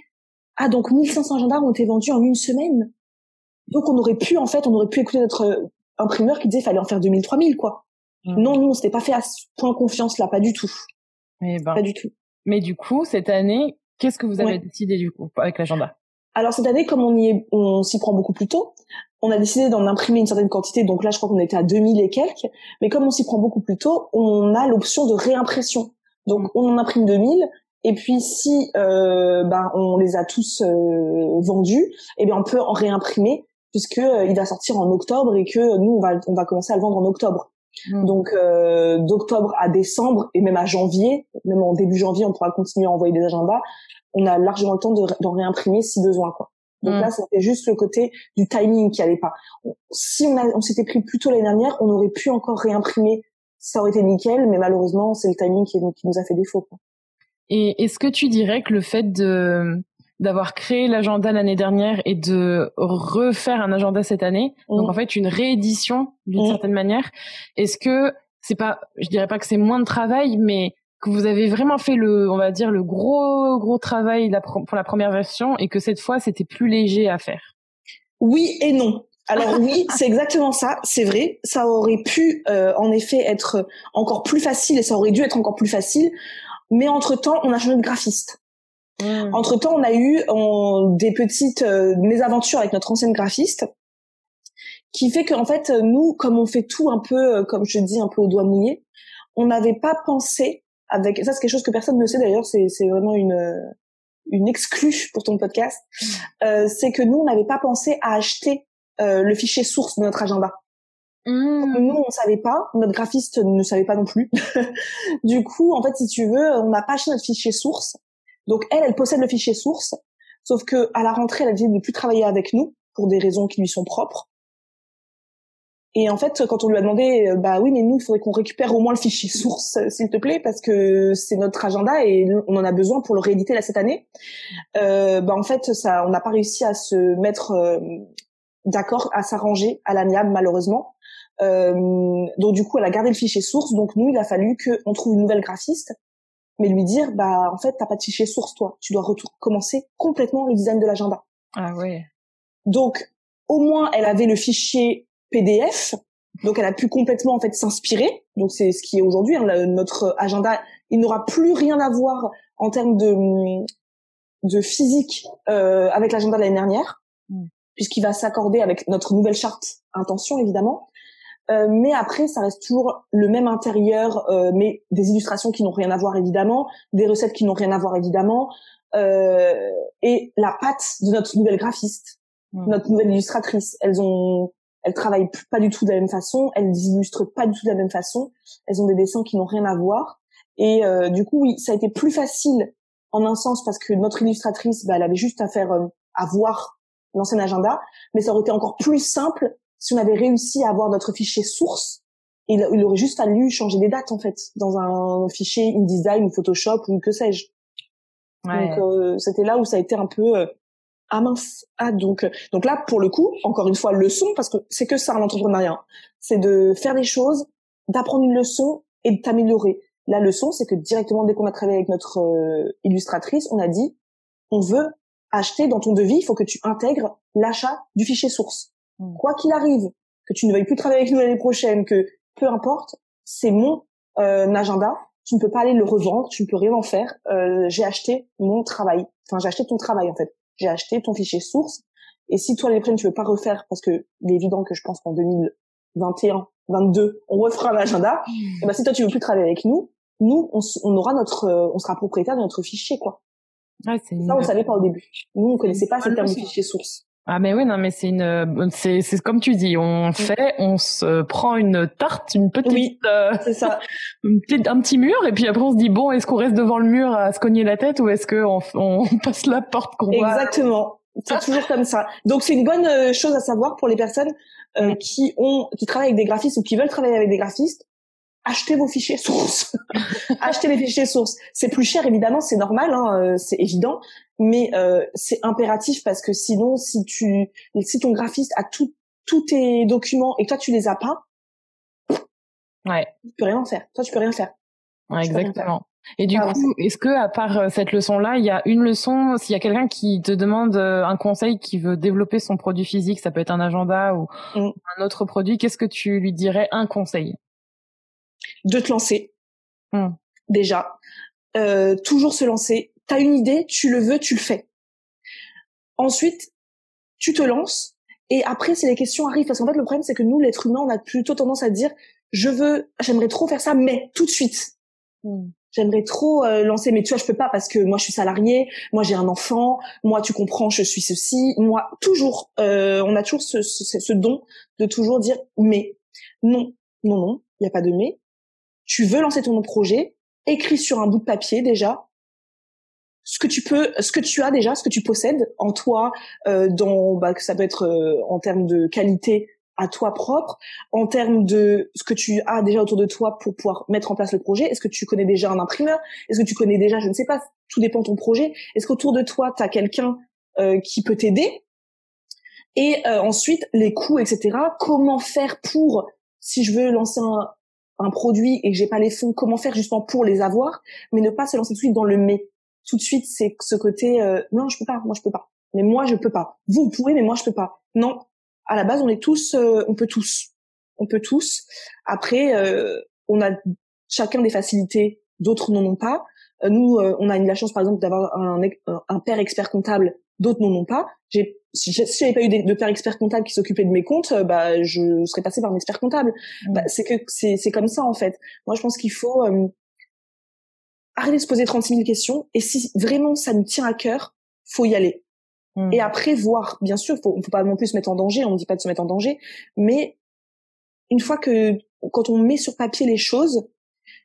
[SPEAKER 3] ah donc 1500 agendas ont été vendus en une semaine. Donc on aurait pu en fait on aurait pu écouter notre imprimeur qui disait fallait en faire 2000 3000 quoi. Mmh. Non nous on s'était pas fait à ce point confiance là pas du tout.
[SPEAKER 1] Eh ben.
[SPEAKER 3] Pas du tout.
[SPEAKER 1] Mais du coup cette année qu'est-ce que vous avez décidé du coup avec l'agenda?
[SPEAKER 3] Alors cette année, comme on y est, on s'y prend beaucoup plus tôt, on a décidé d'en imprimer une certaine quantité. Donc là, je crois qu'on était à 2000 et quelques. Mais comme on s'y prend beaucoup plus tôt, on a l'option de réimpression. Donc on en imprime 2000. Et puis si euh, ben on les a tous euh, vendus, eh bien on peut en réimprimer puisque euh, il va sortir en octobre et que nous on va on va commencer à le vendre en octobre. Mmh. Donc euh, d'octobre à décembre et même à janvier, même en début janvier, on pourra continuer à envoyer des agendas on a largement le temps d'en réimprimer si besoin quoi. Donc mm. là, c'était juste le côté du timing qui allait pas. Si on, on s'était pris plus tôt l'année dernière, on aurait pu encore réimprimer, ça aurait été nickel, mais malheureusement, c'est le timing qui, nous a fait défaut. Quoi.
[SPEAKER 1] Et est-ce que tu dirais que le fait de d'avoir créé l'agenda l'année dernière et de refaire un agenda cette année, mm. donc en fait une réédition d'une mm. certaine manière, est-ce que c'est pas, je dirais pas que c'est moins de travail, mais que vous avez vraiment fait le, on va dire, le gros, gros travail pour la première version et que cette fois, c'était plus léger à faire?
[SPEAKER 3] Oui et non. Alors [LAUGHS] oui, c'est exactement ça, c'est vrai. Ça aurait pu euh, en effet être encore plus facile et ça aurait dû être encore plus facile. Mais entre-temps, on a changé de graphiste. Mmh. Entre-temps, on a eu des petites euh, mésaventures avec notre ancienne graphiste qui fait qu'en fait, nous, comme on fait tout un peu, euh, comme je dis, un peu au doigt mouillé, on n'avait pas pensé avec ça c'est quelque chose que personne ne sait d'ailleurs c'est c'est vraiment une une exclue pour ton podcast mm. euh, c'est que nous on n'avait pas pensé à acheter euh, le fichier source de notre agenda Mmh. Nous, on savait pas, notre graphiste ne savait pas non plus. [LAUGHS] du coup, en fait, si tu veux, on n'a pas acheté notre fichier source. Donc elle, elle possède le fichier source, sauf que à la rentrée, elle a décidé de plus travailler avec nous pour des raisons qui lui sont propres. Et en fait, quand on lui a demandé, euh, bah oui, mais nous, il faudrait qu'on récupère au moins le fichier [LAUGHS] source, s'il te plaît, parce que c'est notre agenda et on en a besoin pour le rééditer là cette année. Euh, bah en fait, ça, on n'a pas réussi à se mettre euh, d'accord, à s'arranger à l'amiable malheureusement. Euh, donc du coup, elle a gardé le fichier source. Donc nous, il a fallu qu'on trouve une nouvelle graphiste, mais lui dire, bah en fait, t'as pas de fichier source, toi. Tu dois recommencer complètement le design de l'agenda.
[SPEAKER 1] Ah ouais.
[SPEAKER 3] Donc au moins, elle avait le fichier PDF. Donc elle a pu complètement en fait s'inspirer. Donc c'est ce qui est aujourd'hui hein, notre agenda. Il n'aura plus rien à voir en termes de de physique euh, avec l'agenda de l'année dernière, mm. puisqu'il va s'accorder avec notre nouvelle charte intention évidemment. Euh, mais après, ça reste toujours le même intérieur, euh, mais des illustrations qui n'ont rien à voir évidemment, des recettes qui n'ont rien à voir évidemment, euh, et la patte de notre nouvelle graphiste, mm. notre nouvelle illustratrice. Elles ont elles travaillent pas du tout de la même façon, elles illustrent pas du tout de la même façon, elles ont des dessins qui n'ont rien à voir. Et euh, du coup, oui, ça a été plus facile en un sens parce que notre illustratrice, bah, elle avait juste à faire euh, à voir l'ancien agenda, mais ça aurait été encore plus simple si on avait réussi à avoir notre fichier source. Il, il aurait juste fallu changer des dates en fait dans un fichier InDesign ou Photoshop ou que sais-je. Ouais. Donc euh, c'était là où ça a été un peu euh, ah mince, ah donc donc là pour le coup, encore une fois leçon parce que c'est que ça l'entrepreneuriat, c'est de faire des choses, d'apprendre une leçon et de t'améliorer. La leçon, c'est que directement dès qu'on a travaillé avec notre euh, illustratrice, on a dit on veut acheter dans ton devis, il faut que tu intègres l'achat du fichier source. Hmm. Quoi qu'il arrive, que tu ne veuilles plus travailler avec nous l'année prochaine, que peu importe, c'est mon euh, agenda, tu ne peux pas aller le revendre, tu ne peux rien en faire. Euh, j'ai acheté mon travail, enfin j'ai acheté ton travail en fait j'ai acheté ton fichier source. Et si toi, les prochaines, tu veux pas refaire, parce que il est évident que je pense qu'en 2021, 22, on refera l'agenda, mmh. et ben si toi, tu veux plus travailler avec nous, nous, on, on aura notre, euh, on sera propriétaire de notre fichier, quoi. Ouais, c'est ça, on savait pas au début. Nous, on connaissait pas ce terme de fichier source.
[SPEAKER 1] Ah mais oui non mais c'est une c'est c'est comme tu dis on fait on se prend une tarte une petite oui,
[SPEAKER 3] euh, c'est ça. [LAUGHS]
[SPEAKER 1] une petite, un petit mur et puis après on se dit bon est-ce qu'on reste devant le mur à se cogner la tête ou est-ce que on, on [LAUGHS] passe la porte qu'on
[SPEAKER 3] voit? Exactement. C'est [LAUGHS] toujours comme ça. Donc c'est une bonne euh, chose à savoir pour les personnes euh, qui ont qui travaillent avec des graphistes ou qui veulent travailler avec des graphistes achetez vos fichiers sources. [LAUGHS] achetez les fichiers sources. C'est plus cher évidemment, c'est normal, hein, euh, c'est évident, mais euh, c'est impératif parce que sinon, si tu, si ton graphiste a tout, tous tes documents et toi tu les as pas,
[SPEAKER 1] ouais,
[SPEAKER 3] tu peux rien faire. Toi tu peux rien faire.
[SPEAKER 1] Ouais, exactement. Et du coup, est-ce que à part euh, cette leçon-là, il y a une leçon, s'il y a quelqu'un qui te demande un conseil, qui veut développer son produit physique, ça peut être un agenda ou mm. un autre produit, qu'est-ce que tu lui dirais un conseil?
[SPEAKER 3] De te lancer. Hmm. Déjà, euh, toujours se lancer. T'as une idée, tu le veux, tu le fais. Ensuite, tu te lances et après, si les questions arrivent, parce qu'en fait, le problème, c'est que nous, l'être humain, on a plutôt tendance à dire, je veux, j'aimerais trop faire ça, mais tout de suite. Hmm. J'aimerais trop euh, lancer, mais tu vois, je peux pas parce que moi, je suis salarié, moi, j'ai un enfant, moi, tu comprends, je suis ceci, moi, toujours, euh, on a toujours ce, ce, ce don de toujours dire, mais non, non, non, il n'y a pas de mais tu veux lancer ton projet, écris sur un bout de papier déjà ce que tu peux, ce que tu as déjà, ce que tu possèdes en toi, euh, dans, bah, que ça peut être euh, en termes de qualité à toi propre, en termes de ce que tu as déjà autour de toi pour pouvoir mettre en place le projet. Est-ce que tu connais déjà un imprimeur? Est-ce que tu connais déjà, je ne sais pas, tout dépend de ton projet. Est-ce qu'autour de toi, tu as quelqu'un euh, qui peut t'aider? Et euh, ensuite, les coûts, etc. Comment faire pour, si je veux lancer un, un produit et j'ai pas les fonds, comment faire justement pour les avoir, mais ne pas se lancer tout de suite dans le mais. Tout de suite, c'est ce côté euh, non, je peux pas, moi je peux pas. Mais moi je peux pas. Vous, vous pouvez, mais moi je peux pas. Non. À la base, on est tous, euh, on peut tous, on peut tous. Après, euh, on a chacun des facilités, d'autres n'en ont pas. nous, on a eu la chance, par exemple, d'avoir un, un père expert comptable, d'autres n'en ont pas. J'ai si j'avais pas eu de, père expert comptable qui s'occupait de mes comptes, euh, bah je serais passée par un expert comptable. Mmh. Bah, c'est que c'est c'est comme ça en fait. Moi je pense qu'il faut euh, arrêter de se poser 36 000 questions et si vraiment ça nous tient à cœur, faut y aller. Mmh. Et après voir, bien sûr, faut, faut pas non plus se mettre en danger. On ne dit pas de se mettre en danger, mais une fois que quand on met sur papier les choses,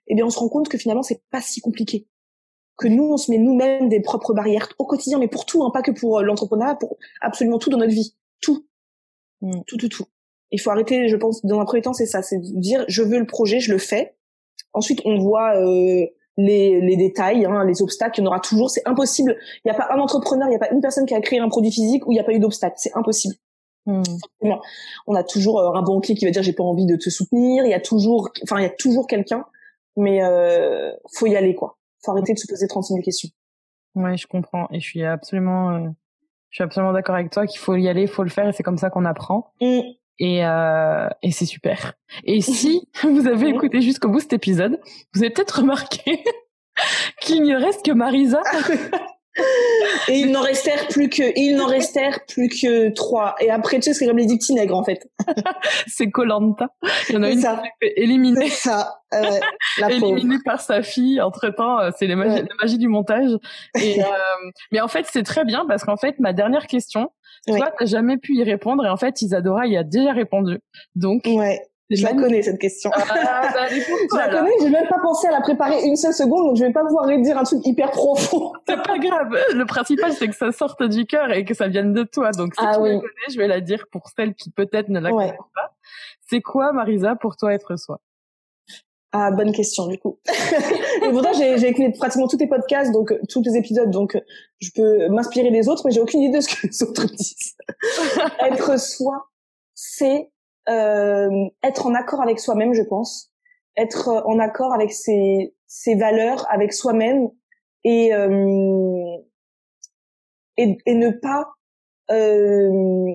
[SPEAKER 3] eh bien on se rend compte que finalement c'est pas si compliqué. Que nous on se met nous-mêmes des propres barrières au quotidien, mais pour tout, hein, pas que pour euh, l'entrepreneuriat, pour absolument tout dans notre vie, tout, mm. tout, tout, tout. Il faut arrêter, je pense, dans un premier temps, c'est ça, c'est dire je veux le projet, je le fais. Ensuite, on voit euh, les, les détails, hein, les obstacles, il y en aura toujours. C'est impossible. Il n'y a pas un entrepreneur, il n'y a pas une personne qui a créé un produit physique où il n'y a pas eu d'obstacles. C'est impossible. Hmm. On a toujours euh, un banquier qui va dire j'ai pas envie de te soutenir. Il y a toujours, enfin il y a toujours quelqu'un, mais euh, faut y aller quoi. Faut arrêter de se poser 36 000 questions.
[SPEAKER 1] Ouais, je comprends et je suis absolument, euh, je suis absolument d'accord avec toi qu'il faut y aller, il faut le faire et c'est comme ça qu'on apprend. Hmm. Et, euh, et c'est super. Et [LAUGHS] si vous avez écouté jusqu'au bout cet épisode, vous avez peut-être remarqué [LAUGHS] qu'il ne reste que Marisa.
[SPEAKER 3] Et il n'en restèrent plus que, il n'en restèrent plus que trois. Et après, tu sais, c'est comme les dix petits nègres, en fait. [LAUGHS]
[SPEAKER 1] c'est Colanta. Il y en a une ça. qui s'est fait éliminer.
[SPEAKER 3] ça. Euh,
[SPEAKER 1] la [LAUGHS] éliminée par sa fille. Entre temps, euh, c'est la magie du montage. Et, [LAUGHS] euh, mais en fait, c'est très bien parce qu'en fait, ma dernière question, toi, t'as jamais pu y répondre et en fait, Isadora y a déjà répondu. Donc,
[SPEAKER 3] ouais. Je la connais cette question. Ah, bah, je la connais, j'ai même pas pensé à la préparer une seule seconde, donc je vais pas pouvoir dire un truc hyper profond. [LAUGHS]
[SPEAKER 1] C'est pas grave. Le principal, c'est que ça sorte du cœur et que ça vienne de toi. Donc si ah tu la connais, je vais la dire pour celles qui peut-être ne la connaissent pas. C'est quoi, Marisa, pour toi être soi?
[SPEAKER 3] Ah, bonne question, du coup. [LAUGHS] et pourtant, j'ai écouté pratiquement tous tes podcasts, donc tous les épisodes, donc je peux m'inspirer des autres, mais j'ai aucune idée de ce que les autres [LAUGHS] disent. Être soi, c'est euh, être en accord avec soi-même, je pense. Être en accord avec ses, ses valeurs, avec soi-même, et, euh, et, et ne pas euh,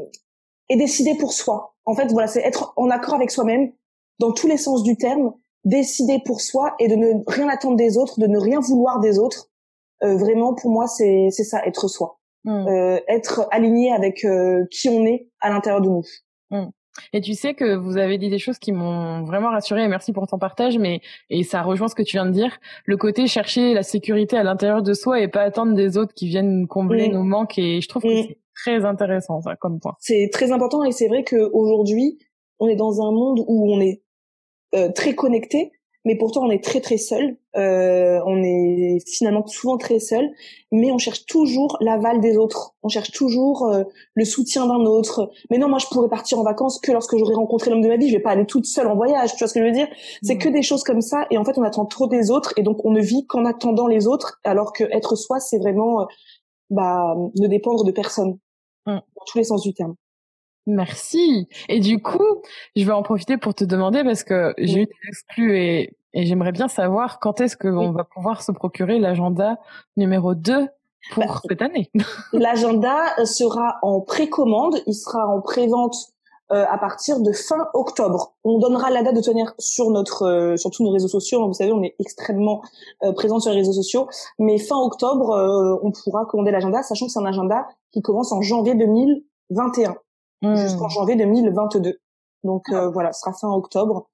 [SPEAKER 3] et décider pour soi. En fait, voilà, c'est être en accord avec soi-même dans tous les sens du terme décider pour soi et de ne rien attendre des autres, de ne rien vouloir des autres. Euh, vraiment, pour moi, c'est c'est ça, être soi, hmm. euh, être aligné avec euh, qui on est à l'intérieur de nous.
[SPEAKER 1] Hmm. Et tu sais que vous avez dit des choses qui m'ont vraiment rassurée et merci pour ton partage, mais et ça rejoint ce que tu viens de dire, le côté chercher la sécurité à l'intérieur de soi et pas attendre des autres qui viennent combler nos manques et je trouve que c'est très intéressant ça comme point.
[SPEAKER 3] C'est très important et c'est vrai qu'aujourd'hui on est dans un monde où on est euh, très connecté, mais pourtant on est très très seul. Euh, on est finalement souvent très seul, mais on cherche toujours l'aval des autres. On cherche toujours euh, le soutien d'un autre. Mais non, moi je pourrais partir en vacances que lorsque j'aurai rencontré l'homme de ma vie. Je vais pas aller toute seule en voyage. Tu vois ce que je veux dire? C'est que des choses comme ça. Et en fait, on attend trop des autres, et donc on ne vit qu'en attendant les autres, alors que être soi, c'est vraiment bah ne dépendre de personne mmh. dans tous les sens du terme.
[SPEAKER 1] Merci. Et du coup, je vais en profiter pour te demander parce que j'ai eu des exclus et, et j'aimerais bien savoir quand est-ce qu'on va pouvoir se procurer l'agenda numéro 2 pour bah, cette année? [LAUGHS]
[SPEAKER 3] L'agenda sera en précommande, il sera en prévente euh, à partir de fin octobre. On donnera la date de tenir sur notre euh, sur tous nos réseaux sociaux. Vous savez, on est extrêmement euh, présent sur les réseaux sociaux. Mais fin octobre, euh, on pourra commander l'agenda, sachant que c'est un agenda qui commence en janvier 2021 jusqu'en hmm. janvier 2022. Donc euh, voilà, ce sera fin octobre.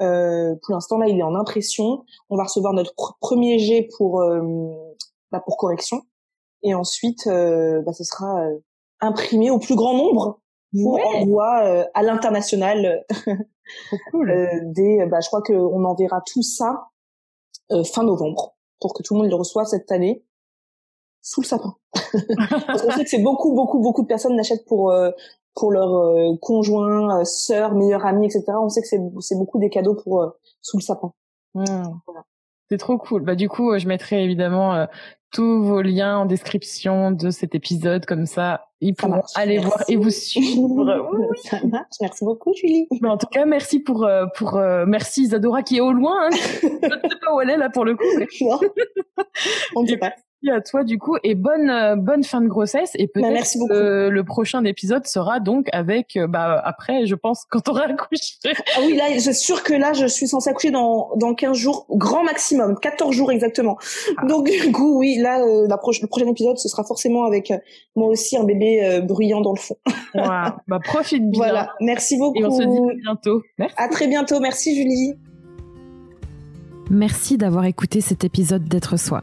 [SPEAKER 3] Euh, pour l'instant là, il est en impression. On va recevoir notre premier jet pour euh, bah, pour correction, et ensuite, euh, bah, ce sera euh, imprimé au plus grand nombre pour ouais. envoi à l'international. [LAUGHS] cool. dès, bah, je crois qu'on enverra tout ça fin novembre pour que tout le monde le reçoive cette année sous le sapin. [LAUGHS] Parce qu'on sait que c'est beaucoup, beaucoup, beaucoup de personnes l'achètent pour pour leur euh, conjoint, euh, sœur, meilleur ami, etc. On sait que c'est beaucoup des cadeaux pour euh, sous le sapin.
[SPEAKER 1] Mmh. C'est trop cool. Bah du coup, je mettrai évidemment tous vos liens en description de cet épisode, comme ça, ils pourront aller voir et vous suivre. [LAUGHS]
[SPEAKER 3] Ça marche. Merci beaucoup, Julie.
[SPEAKER 1] Mais en tout cas, merci pour pour merci Isadora qui est au loin. Hein. [LAUGHS] je ne sais pas où elle est là pour le coup. Mais...
[SPEAKER 3] Non. [LAUGHS] On ne sait pas
[SPEAKER 1] à toi du coup et bonne euh, bonne fin de grossesse et bah, peut-être que le prochain épisode sera donc avec euh, bah après je pense [LAUGHS] quand tu auras accouché.
[SPEAKER 3] Ah oui là c'est sûr que là je suis censée accoucher dans dans 15 jours grand maximum 14 jours exactement. Ah. Donc [LAUGHS] du coup oui là euh, la le prochain épisode ce sera forcément avec moi aussi un bébé bruyant dans le fond.
[SPEAKER 1] Bah profite bien.
[SPEAKER 3] Voilà, merci beaucoup.
[SPEAKER 1] Et on se dit à bientôt. Merci.
[SPEAKER 3] À très bientôt, merci Julie.
[SPEAKER 1] Merci d'avoir écouté cet épisode d'être soi.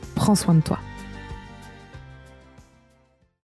[SPEAKER 1] prends soin de toi.